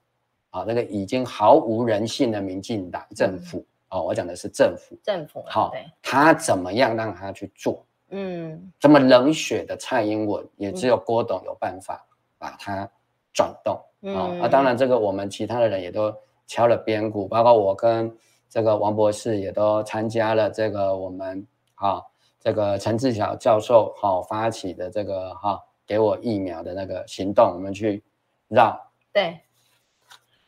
好，那个已经毫无人性的民进党政府，嗯、哦，我讲的是政府，政府，好，他怎么样让他去做？嗯，这么冷血的蔡英文，也只有郭董有办法把他转动。嗯，啊、哦，当然这个我们其他的人也都敲了边鼓，包括我跟这个王博士也都参加了这个我们啊、哦，这个陈志晓教授好、哦、发起的这个哈、哦，给我疫苗的那个行动，我们去绕。对。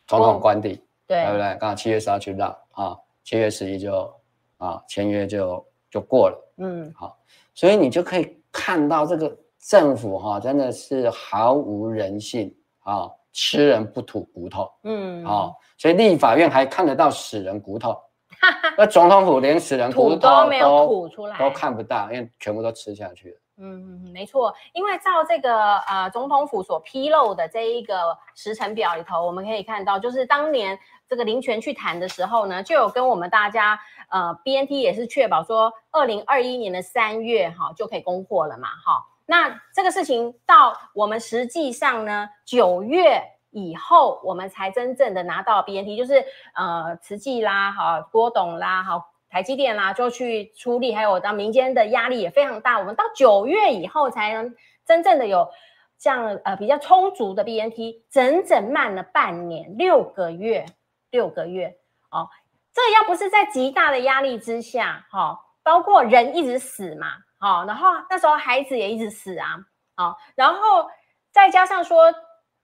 总统官邸，对，对不对？刚好七月十号去绕啊，七月十一就啊签约就就过了，嗯，好，所以你就可以看到这个政府哈、啊，真的是毫无人性啊，吃人不吐骨头，嗯，啊，所以立法院还看得到死人骨头，那总统府连死人骨头都，都没有吐出来，都看不到，因为全部都吃下去了。嗯，没错，因为照这个呃总统府所披露的这一个时程表里头，我们可以看到，就是当年这个林权去谈的时候呢，就有跟我们大家呃 BNT 也是确保说，二零二一年的三月哈就可以供货了嘛，哈，那这个事情到我们实际上呢九月以后，我们才真正的拿到 BNT，就是呃慈济啦，哈郭董啦，哈。台积电啦，就去出力，还有当民间的压力也非常大。我们到九月以后才能真正的有这样呃比较充足的 BNT，整整慢了半年，六个月，六个月哦。这要不是在极大的压力之下，哈、包括人一直死嘛，好、然后那时候孩子也一直死啊，好、哦，然后再加上说，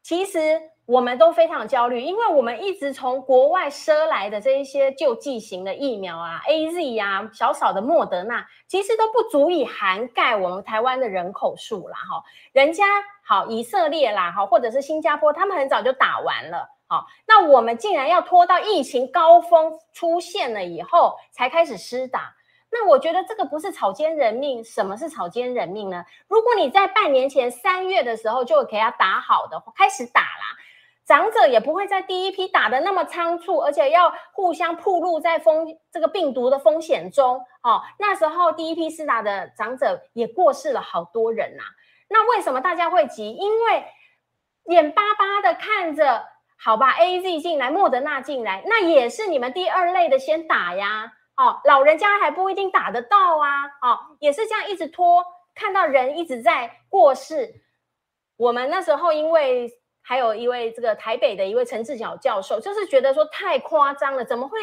其实。我们都非常焦虑，因为我们一直从国外赊来的这一些救济型的疫苗啊，AZ 啊，小小的莫德纳，其实都不足以涵盖我们台湾的人口数啦。哈，人家好，以色列啦，哈，或者是新加坡，他们很早就打完了。好，那我们竟然要拖到疫情高峰出现了以后才开始施打。那我觉得这个不是草菅人命，什么是草菅人命呢？如果你在半年前三月的时候就给他打好的，开始打啦。长者也不会在第一批打得那么仓促，而且要互相暴露在风这个病毒的风险中。哦，那时候第一批施打的长者也过世了好多人呐、那为什么大家会急？因为眼巴巴的看着，好吧，AZ 进来，莫德纳进来，那也是你们第二类的先打呀。哦，老人家还不一定打得到啊。哦，也是这样一直拖，看到人一直在过世。我们那时候因为。还有一位这个台北的一位陈志小教授，就是觉得说太夸张了，怎么会？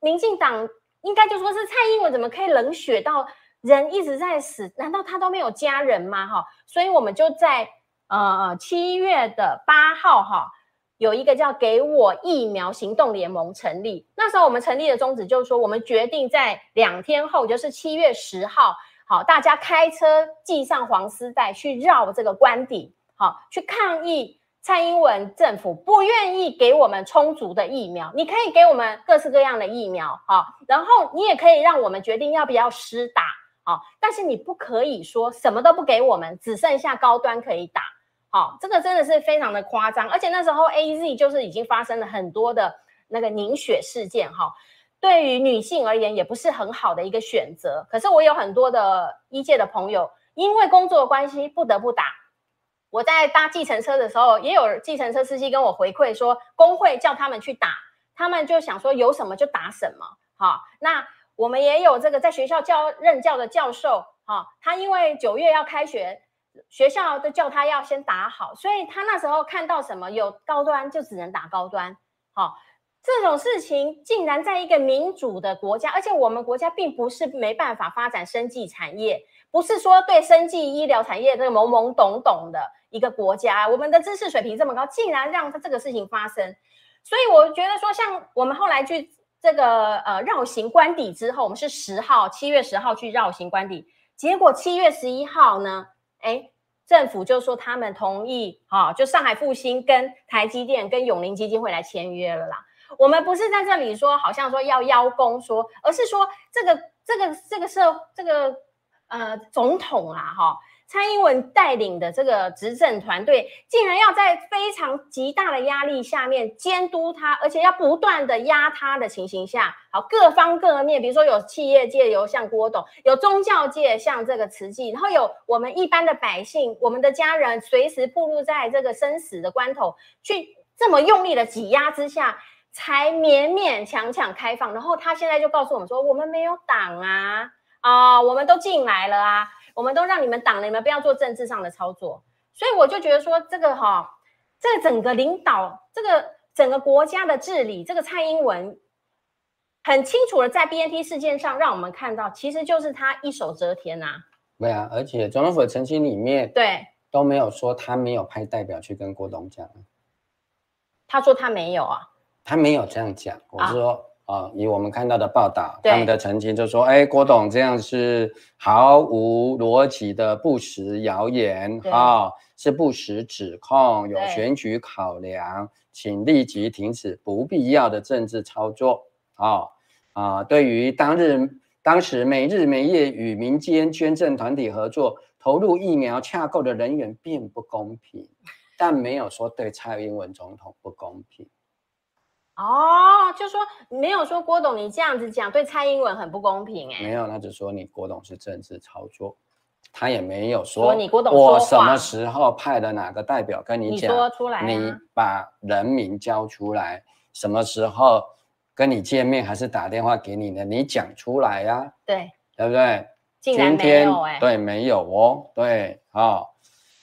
民进党应该就说是蔡英文，怎么可以冷血到人一直在死？难道他都没有家人吗？哈，所以我们就在呃七月的八号哈，有一个叫“给我疫苗行动联盟”成立。那时候我们成立的宗旨就是说，我们决定在两天后，就是七月十号，好，大家开车系上黄丝带去绕这个官邸，好，去抗议。蔡英文政府不愿意给我们充足的疫苗，你可以给我们各式各样的疫苗，好，然后你也可以让我们决定要不要施打，好，但是你不可以说什么都不给我们，只剩下高端可以打，好，这个真的是非常的夸张，而且那时候 AZ 就是已经发生了很多的那个凝血事件，哈，对于女性而言也不是很好的一个选择。可是我有很多的医界的朋友，因为工作关系不得不打。我在搭计程车的时候，也有计程车司机跟我回馈说，工会叫他们去打，他们就想说有什么就打什么。好，那我们也有这个在学校教任教的教授，哈，他因为九月要开学，学校都叫他要先打好，所以他那时候看到什么有高端就只能打高端。好，这种事情竟然在一个民主的国家，而且我们国家并不是没办法发展生技产业，不是说对生技医疗产业这个懵懵懂懂的。一个国家，我们的知识水平这么高，竟然让他这个事情发生，所以我觉得说，像我们后来去这个呃绕行官邸之后，我们是十号七月十号去绕行官邸，结果七月十一号呢，哎，政府就说他们同意，哈、就上海复星跟台积电跟永龄基金会来签约了啦。我们不是在这里说，好像说要邀功说，而是说这个这个这个社这个呃总统啊，哈、蔡英文带领的这个执政团队，竟然要在非常极大的压力下面监督他，而且要不断的压他的情形下，好，各方各面，比如说有企业界，有像郭董，有宗教界，像这个慈济，然后有我们一般的百姓，我们的家人，随时暴露在这个生死的关头，去这么用力的挤压之下，才勉勉强强开放。然后他现在就告诉我们说，我们没有党啊，啊、呃，我们都进来了啊。我们都让你们挡了，你们不要做政治上的操作，所以我就觉得说，这个哈、哦，这个整个领导，这个整个国家的治理，这个蔡英文很清楚的在 BNT 事件上，让我们看到，其实就是他一手遮天呐、啊。对啊，而且总统府的澄清里面，对都没有说他没有派代表去跟郭董讲。他说他没有啊，他没有这样讲，我是说。啊啊，以我们看到的报道，他们的澄清就说：“哎，郭董这样是毫无逻辑的不实谣言，啊、哦，是不实指控，有选举考量，对请立即停止不必要的政治操作。哦”啊，对于当日当时没日没夜与民间捐赠团体合作，投入疫苗洽购的人员并不公平，但没有说对蔡英文总统不公平。哦，就说没有说郭董你这样子讲对蔡英文很不公平哎，没有，他只说你郭董是政治操作，他也没有说，说你郭董我什么时候派的哪个代表跟你讲，你说出来，你把人名交出来，什么时候跟你见面还是打电话给你呢，你讲出来呀、啊，对，对不对？竟然没有哎，对，没有哦，对，好、哦。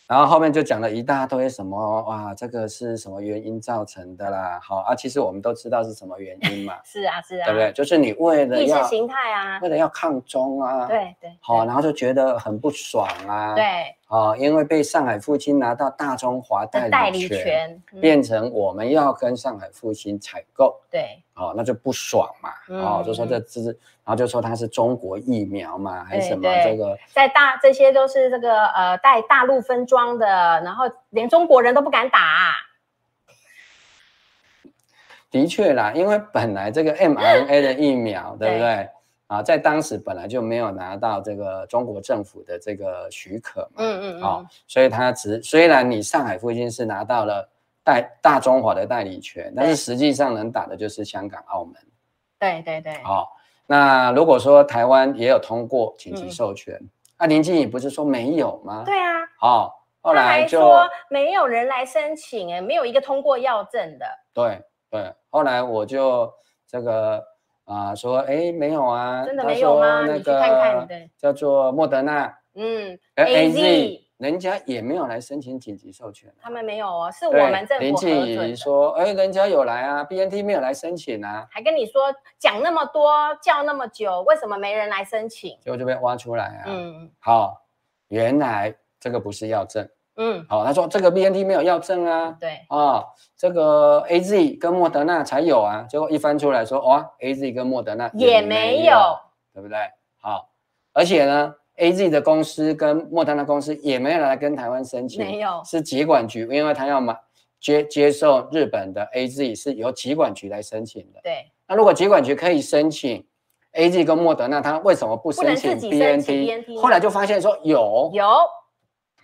然后后面就讲了一大堆什么哇，这个是什么原因造成的啦？好啊，其实我们都知道是什么原因嘛。是啊，是啊，对不对？就是你为了意识形态啊，为了要抗中啊，对对，好，然后就觉得很不爽啊，对，啊，因为被上海复星拿到大中华代理权，变成我们要跟上海复星采购，对。哦，那就不爽嘛，嗯、哦，就说这这是，然后就说它是中国疫苗嘛，还是什么这个，在大这些都是这个呃带大陆分装的，然后连中国人都不敢打。的确啦，因为本来这个 mRNA 的疫苗，对不对？啊，在当时本来就没有拿到这个中国政府的这个许可嘛，嗯嗯嗯，哦，所以他只虽然你上海复星是拿到了。代大中华的代理权，但是实际上能打的就是香港、澳门。对对对。好、哦，那如果说台湾也有通过紧急授权，嗯、啊，林静仪不是说没有吗？对啊。好、哦，后来就说没有人来申请，哎，没有一个通过要证的。对对，后来我就这个啊、呃、说，哎，没有啊，真的没有吗？那个、你去看看，对，叫做莫德纳，嗯，A Z。人家也没有来申请紧急授权，他们没有哦，是我们政府。林静仪说：“哎，人家有来啊，BNT 没有来申请啊。”还跟你说讲那么多，叫那么久，为什么没人来申请？结果就被挖出来啊。嗯，好，原来这个不是药证。嗯，好，他说这个 BNT 没有药证啊。对啊，这个 AZ 跟莫德纳才有啊。结果一翻出来说，哇，AZ 跟莫德纳也没有，对不对？好，而且呢。A Z 的公司跟莫德纳公司也没有来跟台湾申请，没有，是疾管局，因为他要买接接受日本的 AZ 是由疾管局来申请的。对。那如果疾管局可以申请 AZ 跟莫德纳，他为什么不申请 BNT 后来就发现说有有，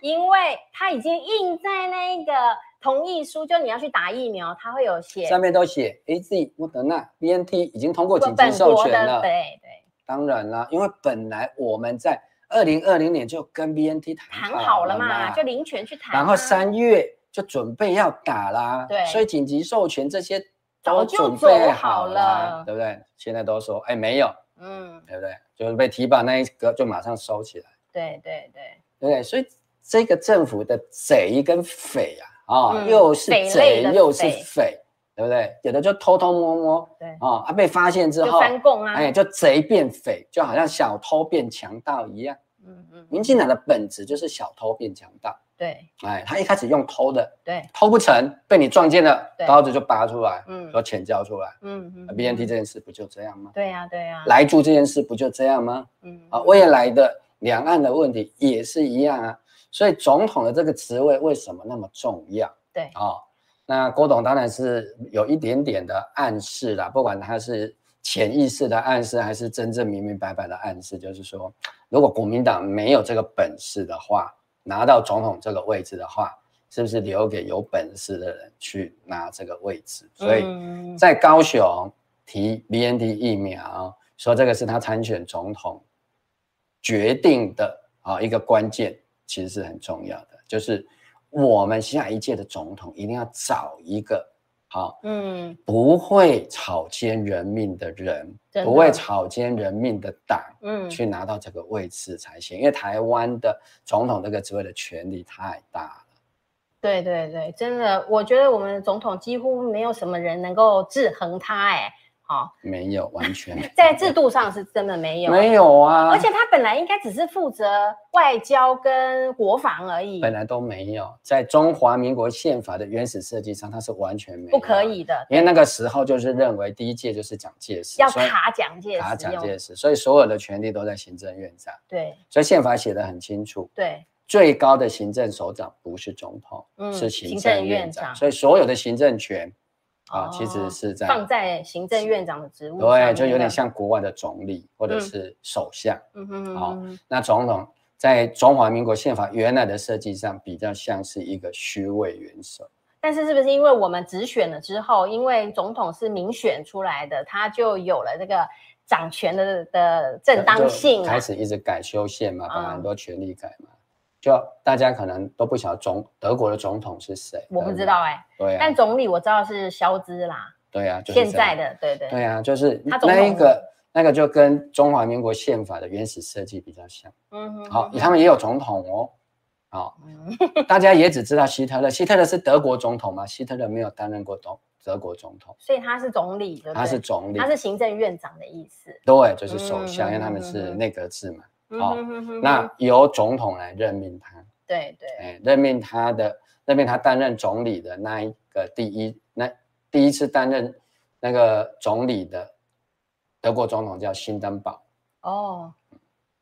因为它已经印在那个同意书，就你要去打疫苗，它会有写，上面都写 AZ、莫德纳、BNT 已经通过紧急授权了。对对。当然啦，因为本来我们在二零二零年就跟 BNT 谈谈好了嘛，就临权去谈，然后三月就准备要打啦，对，所以紧急授权这些都准备好了，对不对？现在都说哎没有，嗯，对不对？就是被提拔那一个就马上收起来，对对对，对不对？所以这个政府的贼跟匪啊，啊，又是贼又是匪。对不对？有的就偷偷摸摸，对啊，啊被发现之后，翻供啊，哎，就贼变匪，就好像小偷变强盗一样。嗯嗯，民进党的本质就是小偷变强盗。对，哎，他一开始用偷的，对，偷不成，被你撞见了，刀子就拔出来，嗯，说钱交出来，嗯嗯，BNT 这件事不就这样吗？对呀对呀，莱猪这件事不就这样吗？嗯，啊，未来的两岸的问题也是一样啊。所以总统的这个职位为什么那么重要？对，啊。那郭董当然是有一点点的暗示啦，不管他是潜意识的暗示，还是真正明明白白的暗示，就是说，如果国民党没有这个本事的话，拿到总统这个位置的话，是不是留给有本事的人去拿这个位置？所以在高雄提 BNT 疫苗，说这个是他参选总统决定的啊一个关键，其实是很重要的，就是。我们下一届的总统一定要找一个好，嗯，不会草菅人命的人，不会草菅人命的党，嗯，去拿到这个位置才行。因为台湾的总统这个职位的权力太大了。对对对，真的，我觉得我们的总统几乎没有什么人能够制衡他，哎。哦，没有，完全。在制度上是真的没有，没有啊！而且他本来应该只是负责外交跟国防而已，本来都没有，在中华民国宪法的原始设计上，他是完全没有不可以的，因为那个时候就是认为第一届就是蒋介石，要卡蒋介石，卡蒋介石，所以所有的权力都在行政院长，对，所以宪法写的很清楚，对，最高的行政首长不是总统，嗯，是行政院长，所以所有的行政权。啊，其实是在放在行政院长的职务，对，就有点像国外的总理或者是首相。嗯哼，好，那总统在中华民国宪法原来的设计上，比较像是一个虚位元首。但是，是不是因为我们直选了之后，因为总统是民选出来的，他就有了这个掌权的的正当性，开始一直改修宪嘛，把很多权力改嘛。就大家可能都不晓得总德国的总统是谁，我不知道哎、欸。对啊，但总理我知道是肖兹啦。对啊，就是、现在的对对对啊，就是那一个那个就跟中华民国宪法的原始设计比较像。嗯哼，好，他们也有总统哦。好，大家也只知道希特勒，希特勒是德国总统吗？希特勒没有担任过总德国总统，所以他是总理对对，他是总理，他是行政院长的意思。对，就是首相，因为他们是内阁制嘛。好、哦，那由总统来任命他，对对，哎，任命他的任命他担任总理的那一个第一那第一次担任那个总理的德国总统叫辛登堡。哦，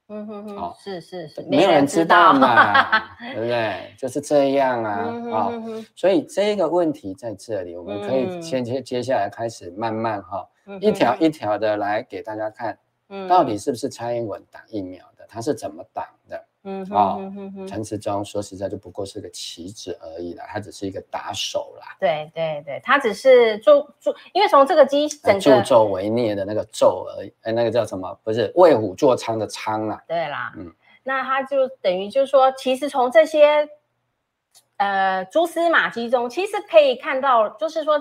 嗯哼哼，哦、是是是，没有人知道嘛，对不对？就是这样啊，啊、嗯哦，所以这个问题在这里，我们可以先接接下来开始慢慢哈、哦，一条一条的来给大家看，到底是不是蔡英文打疫苗？他是怎么挡的？嗯啊，陈时中说实在就不过是个棋子而已啦，他只是一个打手啦。对对对，他只是助助，因为从这个机整个助纣为虐的那个纣而已，哎，那个叫什么？不是为虎作伥的伥啊。对啦，嗯，那他就等于就是说，其实从这些呃蛛丝马迹中，其实可以看到，就是说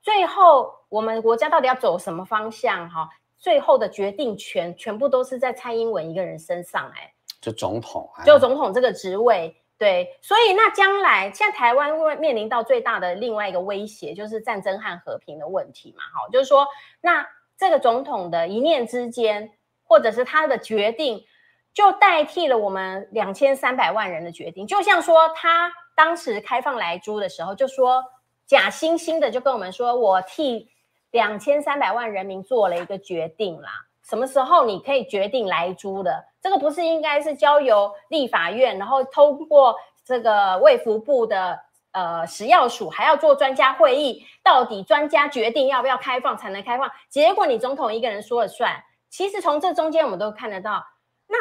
最后我们国家到底要走什么方向？哈。最后的决定权全部都是在蔡英文一个人身上，哎，就总统，就总统这个职位，对，所以那将来现在台湾会面临到最大的另外一个威胁，就是战争和和平的问题嘛，哈，就是说，那这个总统的一念之间，或者是他的决定，就代替了我们两千三百万人的决定，就像说他当时开放莱猪的时候，就说假惺惺的就跟我们说，我替。两千三百万人民做了一个决定啦，什么时候你可以决定来租的？这个不是应该是交由立法院，然后通过这个卫福部的呃食药署还要做专家会议，到底专家决定要不要开放才能开放？结果你总统一个人说了算。其实从这中间我们都看得到，那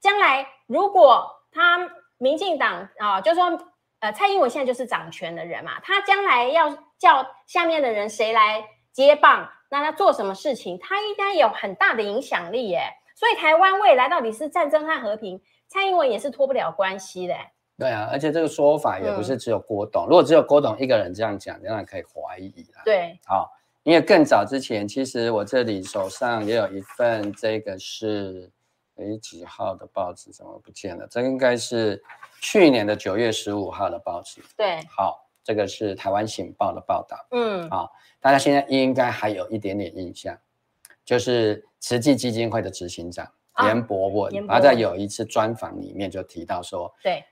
将来如果他民进党啊，就是说呃蔡英文现在就是掌权的人嘛，他将来要叫下面的人谁来接棒，那他做什么事情，他应该有很大的影响力耶。所以台湾未来到底是战争和和平，蔡英文也是脱不了关系的。对啊，而且这个说法也不是只有郭董，嗯、如果只有郭董一个人这样讲，当然可以怀疑了。对，好，因为更早之前，其实我这里手上也有一份，这个是诶几号的报纸？怎么不见了？这应该是去年的九月十五号的报纸。对，好，这个是台湾醒报的报道。嗯，好，大家现在应该还有一点点印象。就是慈济基金会的执行长严伯文，他在有一次专访里面就提到说，对，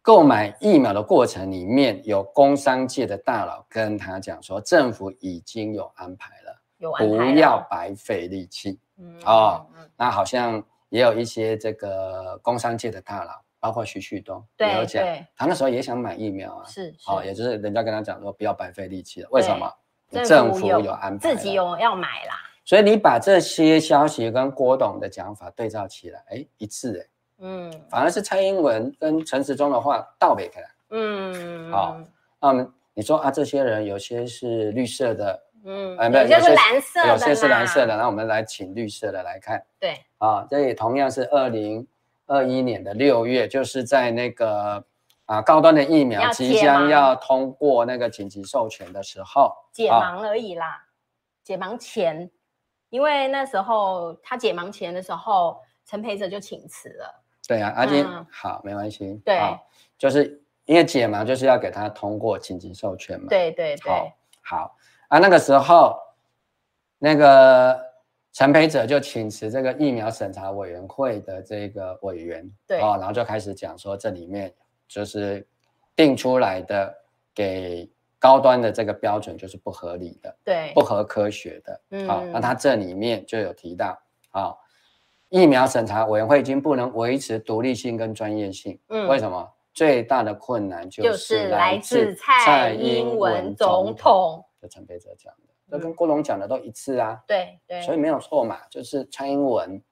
购买疫苗的过程里面有工商界的大佬跟他讲说，政府已经有安排了，有安排了，不要白费力气。嗯哦，那好像也有一些这个工商界的大佬，包括徐旭东也有讲，他那时候也想买疫苗啊，是，哦，也就是人家跟他讲说不要白费力气了，为什么？政府有安排，自己有要买啦。所以你把这些消息跟郭董的讲法对照起来，哎，一致哎，嗯，反而是蔡英文跟陈时中的话倒背开来，嗯，好，那我们你说啊，这些人有些是绿色的，嗯，哎，没有，有些是蓝色的，有些是蓝色的，那我们来请绿色的来看，对，啊，这也同样是二零二一年的六月，就是在那个啊高端的疫苗即将要通过那个紧急授权的时候，解盲而已啦，解盲前。因为那时候他解盲前的时候，陈培哲就请辞了。对啊，阿金、嗯、好，没关系。对，就是因为解盲就是要给他通过紧急授权嘛。对对对。好，好啊，那个时候那个陈培哲就请辞这个疫苗审查委员会的这个委员。对。哦，然后就开始讲说这里面就是定出来的给。高端的这个标准就是不合理的，对，不合科学的。嗯，好，那他这里面就有提到，啊，疫苗审查委员会已经不能维持独立性跟专业性。嗯，为什么？最大的困难就是来自蔡英文总统。就陈培哲讲的，这跟郭董讲的都一致啊。对对，所以没有错嘛，就是蔡英文。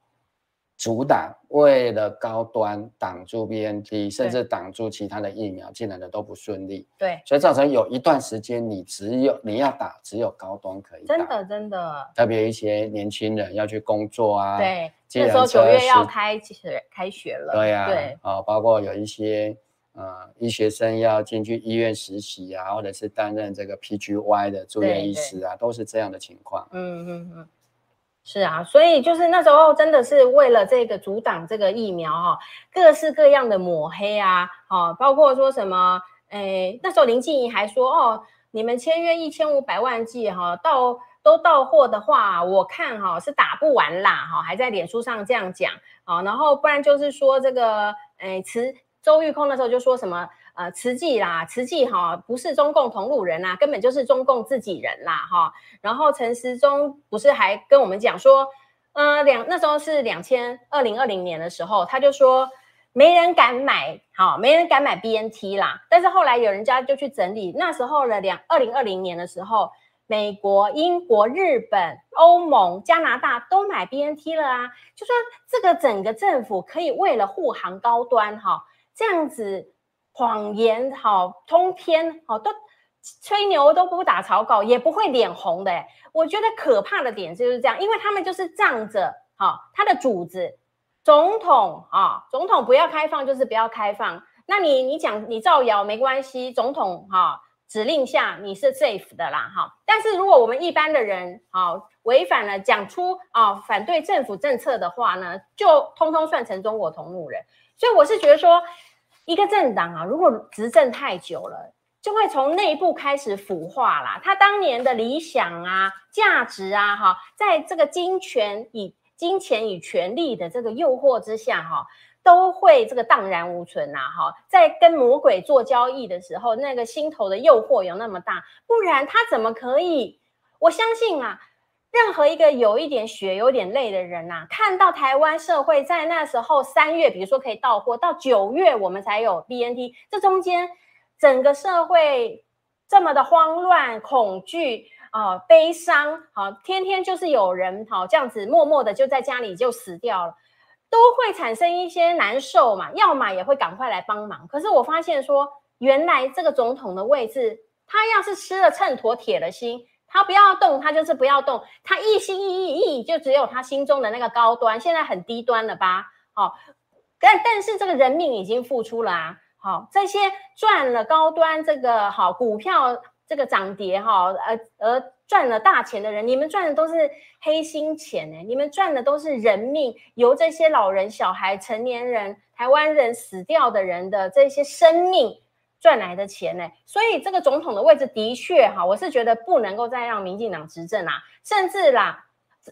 阻挡为了高端挡住 BNT，甚至挡住其他的疫苗进来的都不顺利。对，所以造成有一段时间你只有你要打，只有高端可以打。真的真的。特别一些年轻人要去工作啊。对，那时候九月要开学开学了。对呀、啊。对。啊，包括有一些呃医学生要进去医院实习啊，或者是担任这个 PGY 的住院医师啊，都是这样的情况。嗯嗯嗯。是啊，所以就是那时候真的是为了这个阻挡这个疫苗哈，各式各样的抹黑啊，哦，包括说什么，诶，那时候林静怡还说哦，你们签约一千五百万剂哈，到都到货的话，我看哈是打不完啦哈，还在脸书上这样讲啊，然后不然就是说这个，诶，慈周玉空那时候就说什么。呃，慈济啦，慈济哈不是中共同路人呐，根本就是中共自己人啦哈。然后陈时中不是还跟我们讲说，呃，两那时候是两千二零二零年的时候，他就说没人敢买，哈，没人敢买 BNT 啦。但是后来有人家就去整理，那时候的两二零二零年的时候，美国、英国、日本、欧盟、加拿大都买 BNT 了啊，就说这个整个政府可以为了护航高端哈，这样子。谎言好通篇好都吹牛都不打草稿，也不会脸红的。我觉得可怕的点就是这样，因为他们就是仗着哈他的主子总统啊，总统不要开放就是不要开放。那你你讲你造谣没关系，总统哈指令下你是 safe 的啦哈。但是如果我们一般的人啊违反了讲出啊反对政府政策的话呢，就通通算成中国同路人。所以我是觉得说。一个政党啊，如果执政太久了，就会从内部开始腐化啦。他当年的理想啊、价值啊，哈，在这个金钱以金钱与权力的这个诱惑之下，哈，都会这个荡然无存呐，哈。在跟魔鬼做交易的时候，那个心头的诱惑有那么大，不然他怎么可以？我相信啊。任何一个有一点血、有点泪的人呐、啊，看到台湾社会在那时候三月，比如说可以到货，到九月我们才有 BNT，这中间整个社会这么的慌乱、恐惧啊、悲伤，好、啊，天天就是有人好、这样子默默的就在家里就死掉了，都会产生一些难受嘛，要么也会赶快来帮忙。可是我发现说，原来这个总统的位置，他要是吃了秤砣铁了心。他不要动，他就是不要动。他一心一意意，就只有他心中的那个高端。现在很低端了吧？好、哦，但但是这个人命已经付出了啊。好、哦，这些赚了高端这个好、股票这个涨跌哈，而而赚了大钱的人，你们赚的都是黑心钱呢。你们赚的都是人命，由这些老人、小孩、成年人、台湾人死掉的人的这些生命。赚来的钱呢？所以这个总统的位置的确哈，我是觉得不能够再让民进党执政啊，甚至啦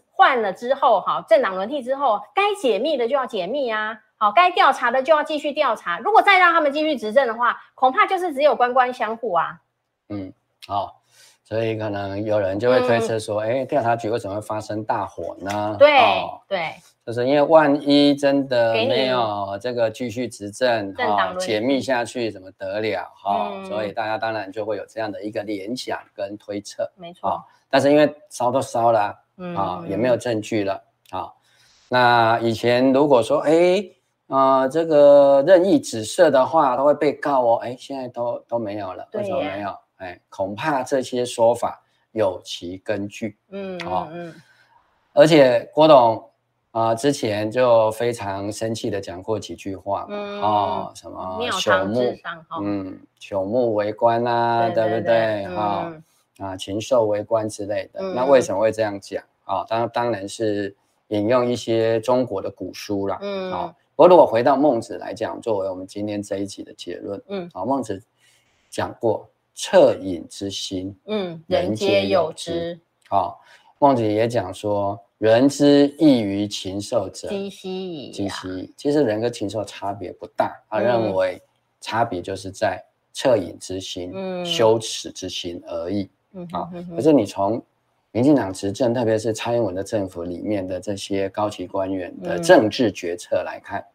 换了之后哈，政党轮替之后，该解密的就要解密啊，好，该调查的就要继续调查。如果再让他们继续执政的话，恐怕就是只有官官相护啊。嗯，好，所以可能有人就会推测说，哎、嗯，调查局为什么会发生大火呢？对、哦、对。就是因为万一真的没有这个继续执政哈，解密下去怎么得了哈、嗯？所以大家当然就会有这样的一个联想跟推测。没错。但是因为烧都烧了啊、嗯，也没有证据了啊。那以前如果说哎啊这个任意指涉的话，都会被告哦。哎，现在都都没有了，为什么没有？哎，恐怕这些说法有其根据。嗯嗯嗯。而且郭董。啊、呃，之前就非常生气的讲过几句话，嗯，哦，什么朽木，嗯，朽木为官啊，对，对，对，对不对？哈、嗯哦，啊，禽兽为官之类的、嗯。那为什么会这样讲？啊、哦，当当然是引用一些中国的古书啦。嗯，啊、哦，不过如果回到孟子来讲，作为我们今天这一集的结论，嗯，啊、哦，孟子讲过恻隐之心，嗯，人皆有之。好、哦，孟子也讲说。人之异于禽兽者，几希矣。几希矣。其实人跟禽兽差别不大，他认为差别就是在恻隐之心、嗯、羞耻之心而已。嗯、啊、可是你从民进党执政，特别是蔡英文的政府里面的这些高级官员的政治决策来看，嗯、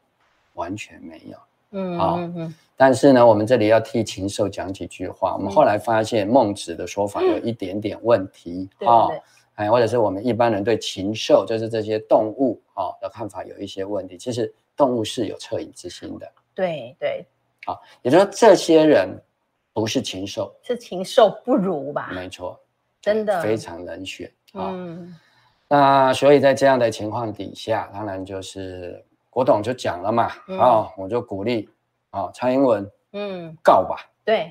完全没有。嗯啊嗯嗯。但是呢，我们这里要替禽兽讲几句话。我们后来发现孟子的说法有一点点问题。嗯、啊。对对对哎，或者是我们一般人对禽兽，就是这些动物啊的看法有一些问题。其实动物是有恻隐之心的。对对，好，也就是说这些人不是禽兽，是禽兽不如吧？没错，真的非常冷血。啊，那所以在这样的情况底下，当然就是国董就讲了嘛，好、嗯，我就鼓励啊蔡英文，嗯，告吧。对，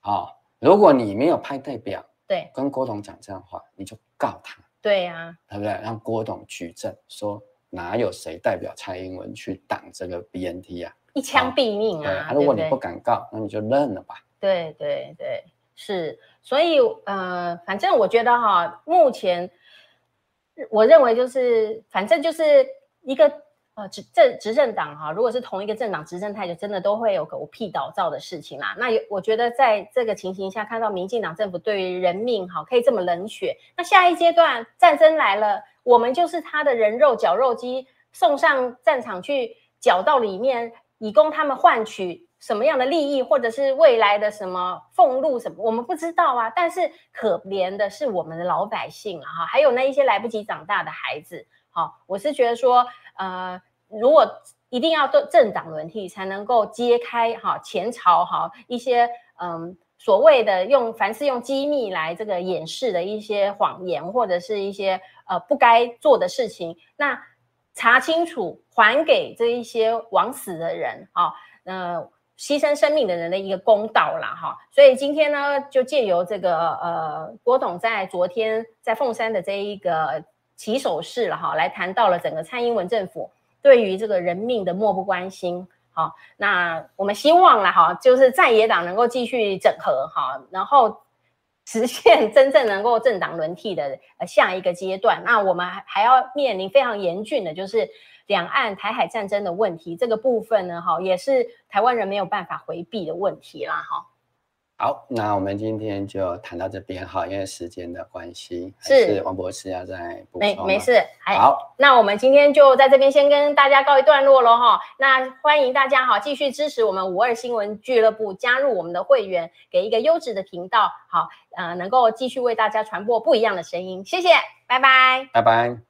好，如果你没有派代表。对，跟郭董讲这样的话，你就告他。对呀、啊，对不对？让郭董举证说，哪有谁代表蔡英文去挡这个 BNT 啊？一枪毙命啊！啊，如果你不敢告，那你就认了吧。对对对，是。所以呃，反正我觉得哈，目前我认为就是，反正就是一个。呃，执政执政党哈，如果是同一个政党执政太久，真的都会有狗屁倒灶的事情啦。那有，我觉得在这个情形下，看到民进党政府对于人命哈可以这么冷血，那下一阶段战争来了，我们就是他的人肉绞肉机，送上战场去绞到里面，以供他们换取什么样的利益，或者是未来的什么俸禄什么，我们不知道啊。但是可怜的是我们的老百姓啊，哈，还有那一些来不及长大的孩子。好，我是觉得说，呃，如果一定要政政党轮替才能够揭开哈前朝哈一些嗯所谓的用凡是用机密来这个掩饰的一些谎言或者是一些呃不该做的事情，那查清楚还给这一些枉死的人啊，呃牺牲生命的人的一个公道啦哈。所以今天呢，就借由这个呃郭董在昨天在凤山的这一个。起手式了哈，来谈到了整个蔡英文政府对于这个人命的漠不关心。好，那我们希望了哈，就是在野党能够继续整合哈，然后实现真正能够政党轮替的下一个阶段。那我们还还要面临非常严峻的，就是两岸台海战争的问题。这个部分呢，哈，也是台湾人没有办法回避的问题啦，哈。好，那我们今天就谈到这边哈，因为时间的关系，是，是王博士要再补充。没没事，好，那我们今天就在这边先跟大家告一段落喽哈。那欢迎大家哈继续支持我们五二新闻俱乐部，加入我们的会员，给一个优质的频道，好，呃，能够继续为大家传播不一样的声音。谢谢，拜拜，拜拜。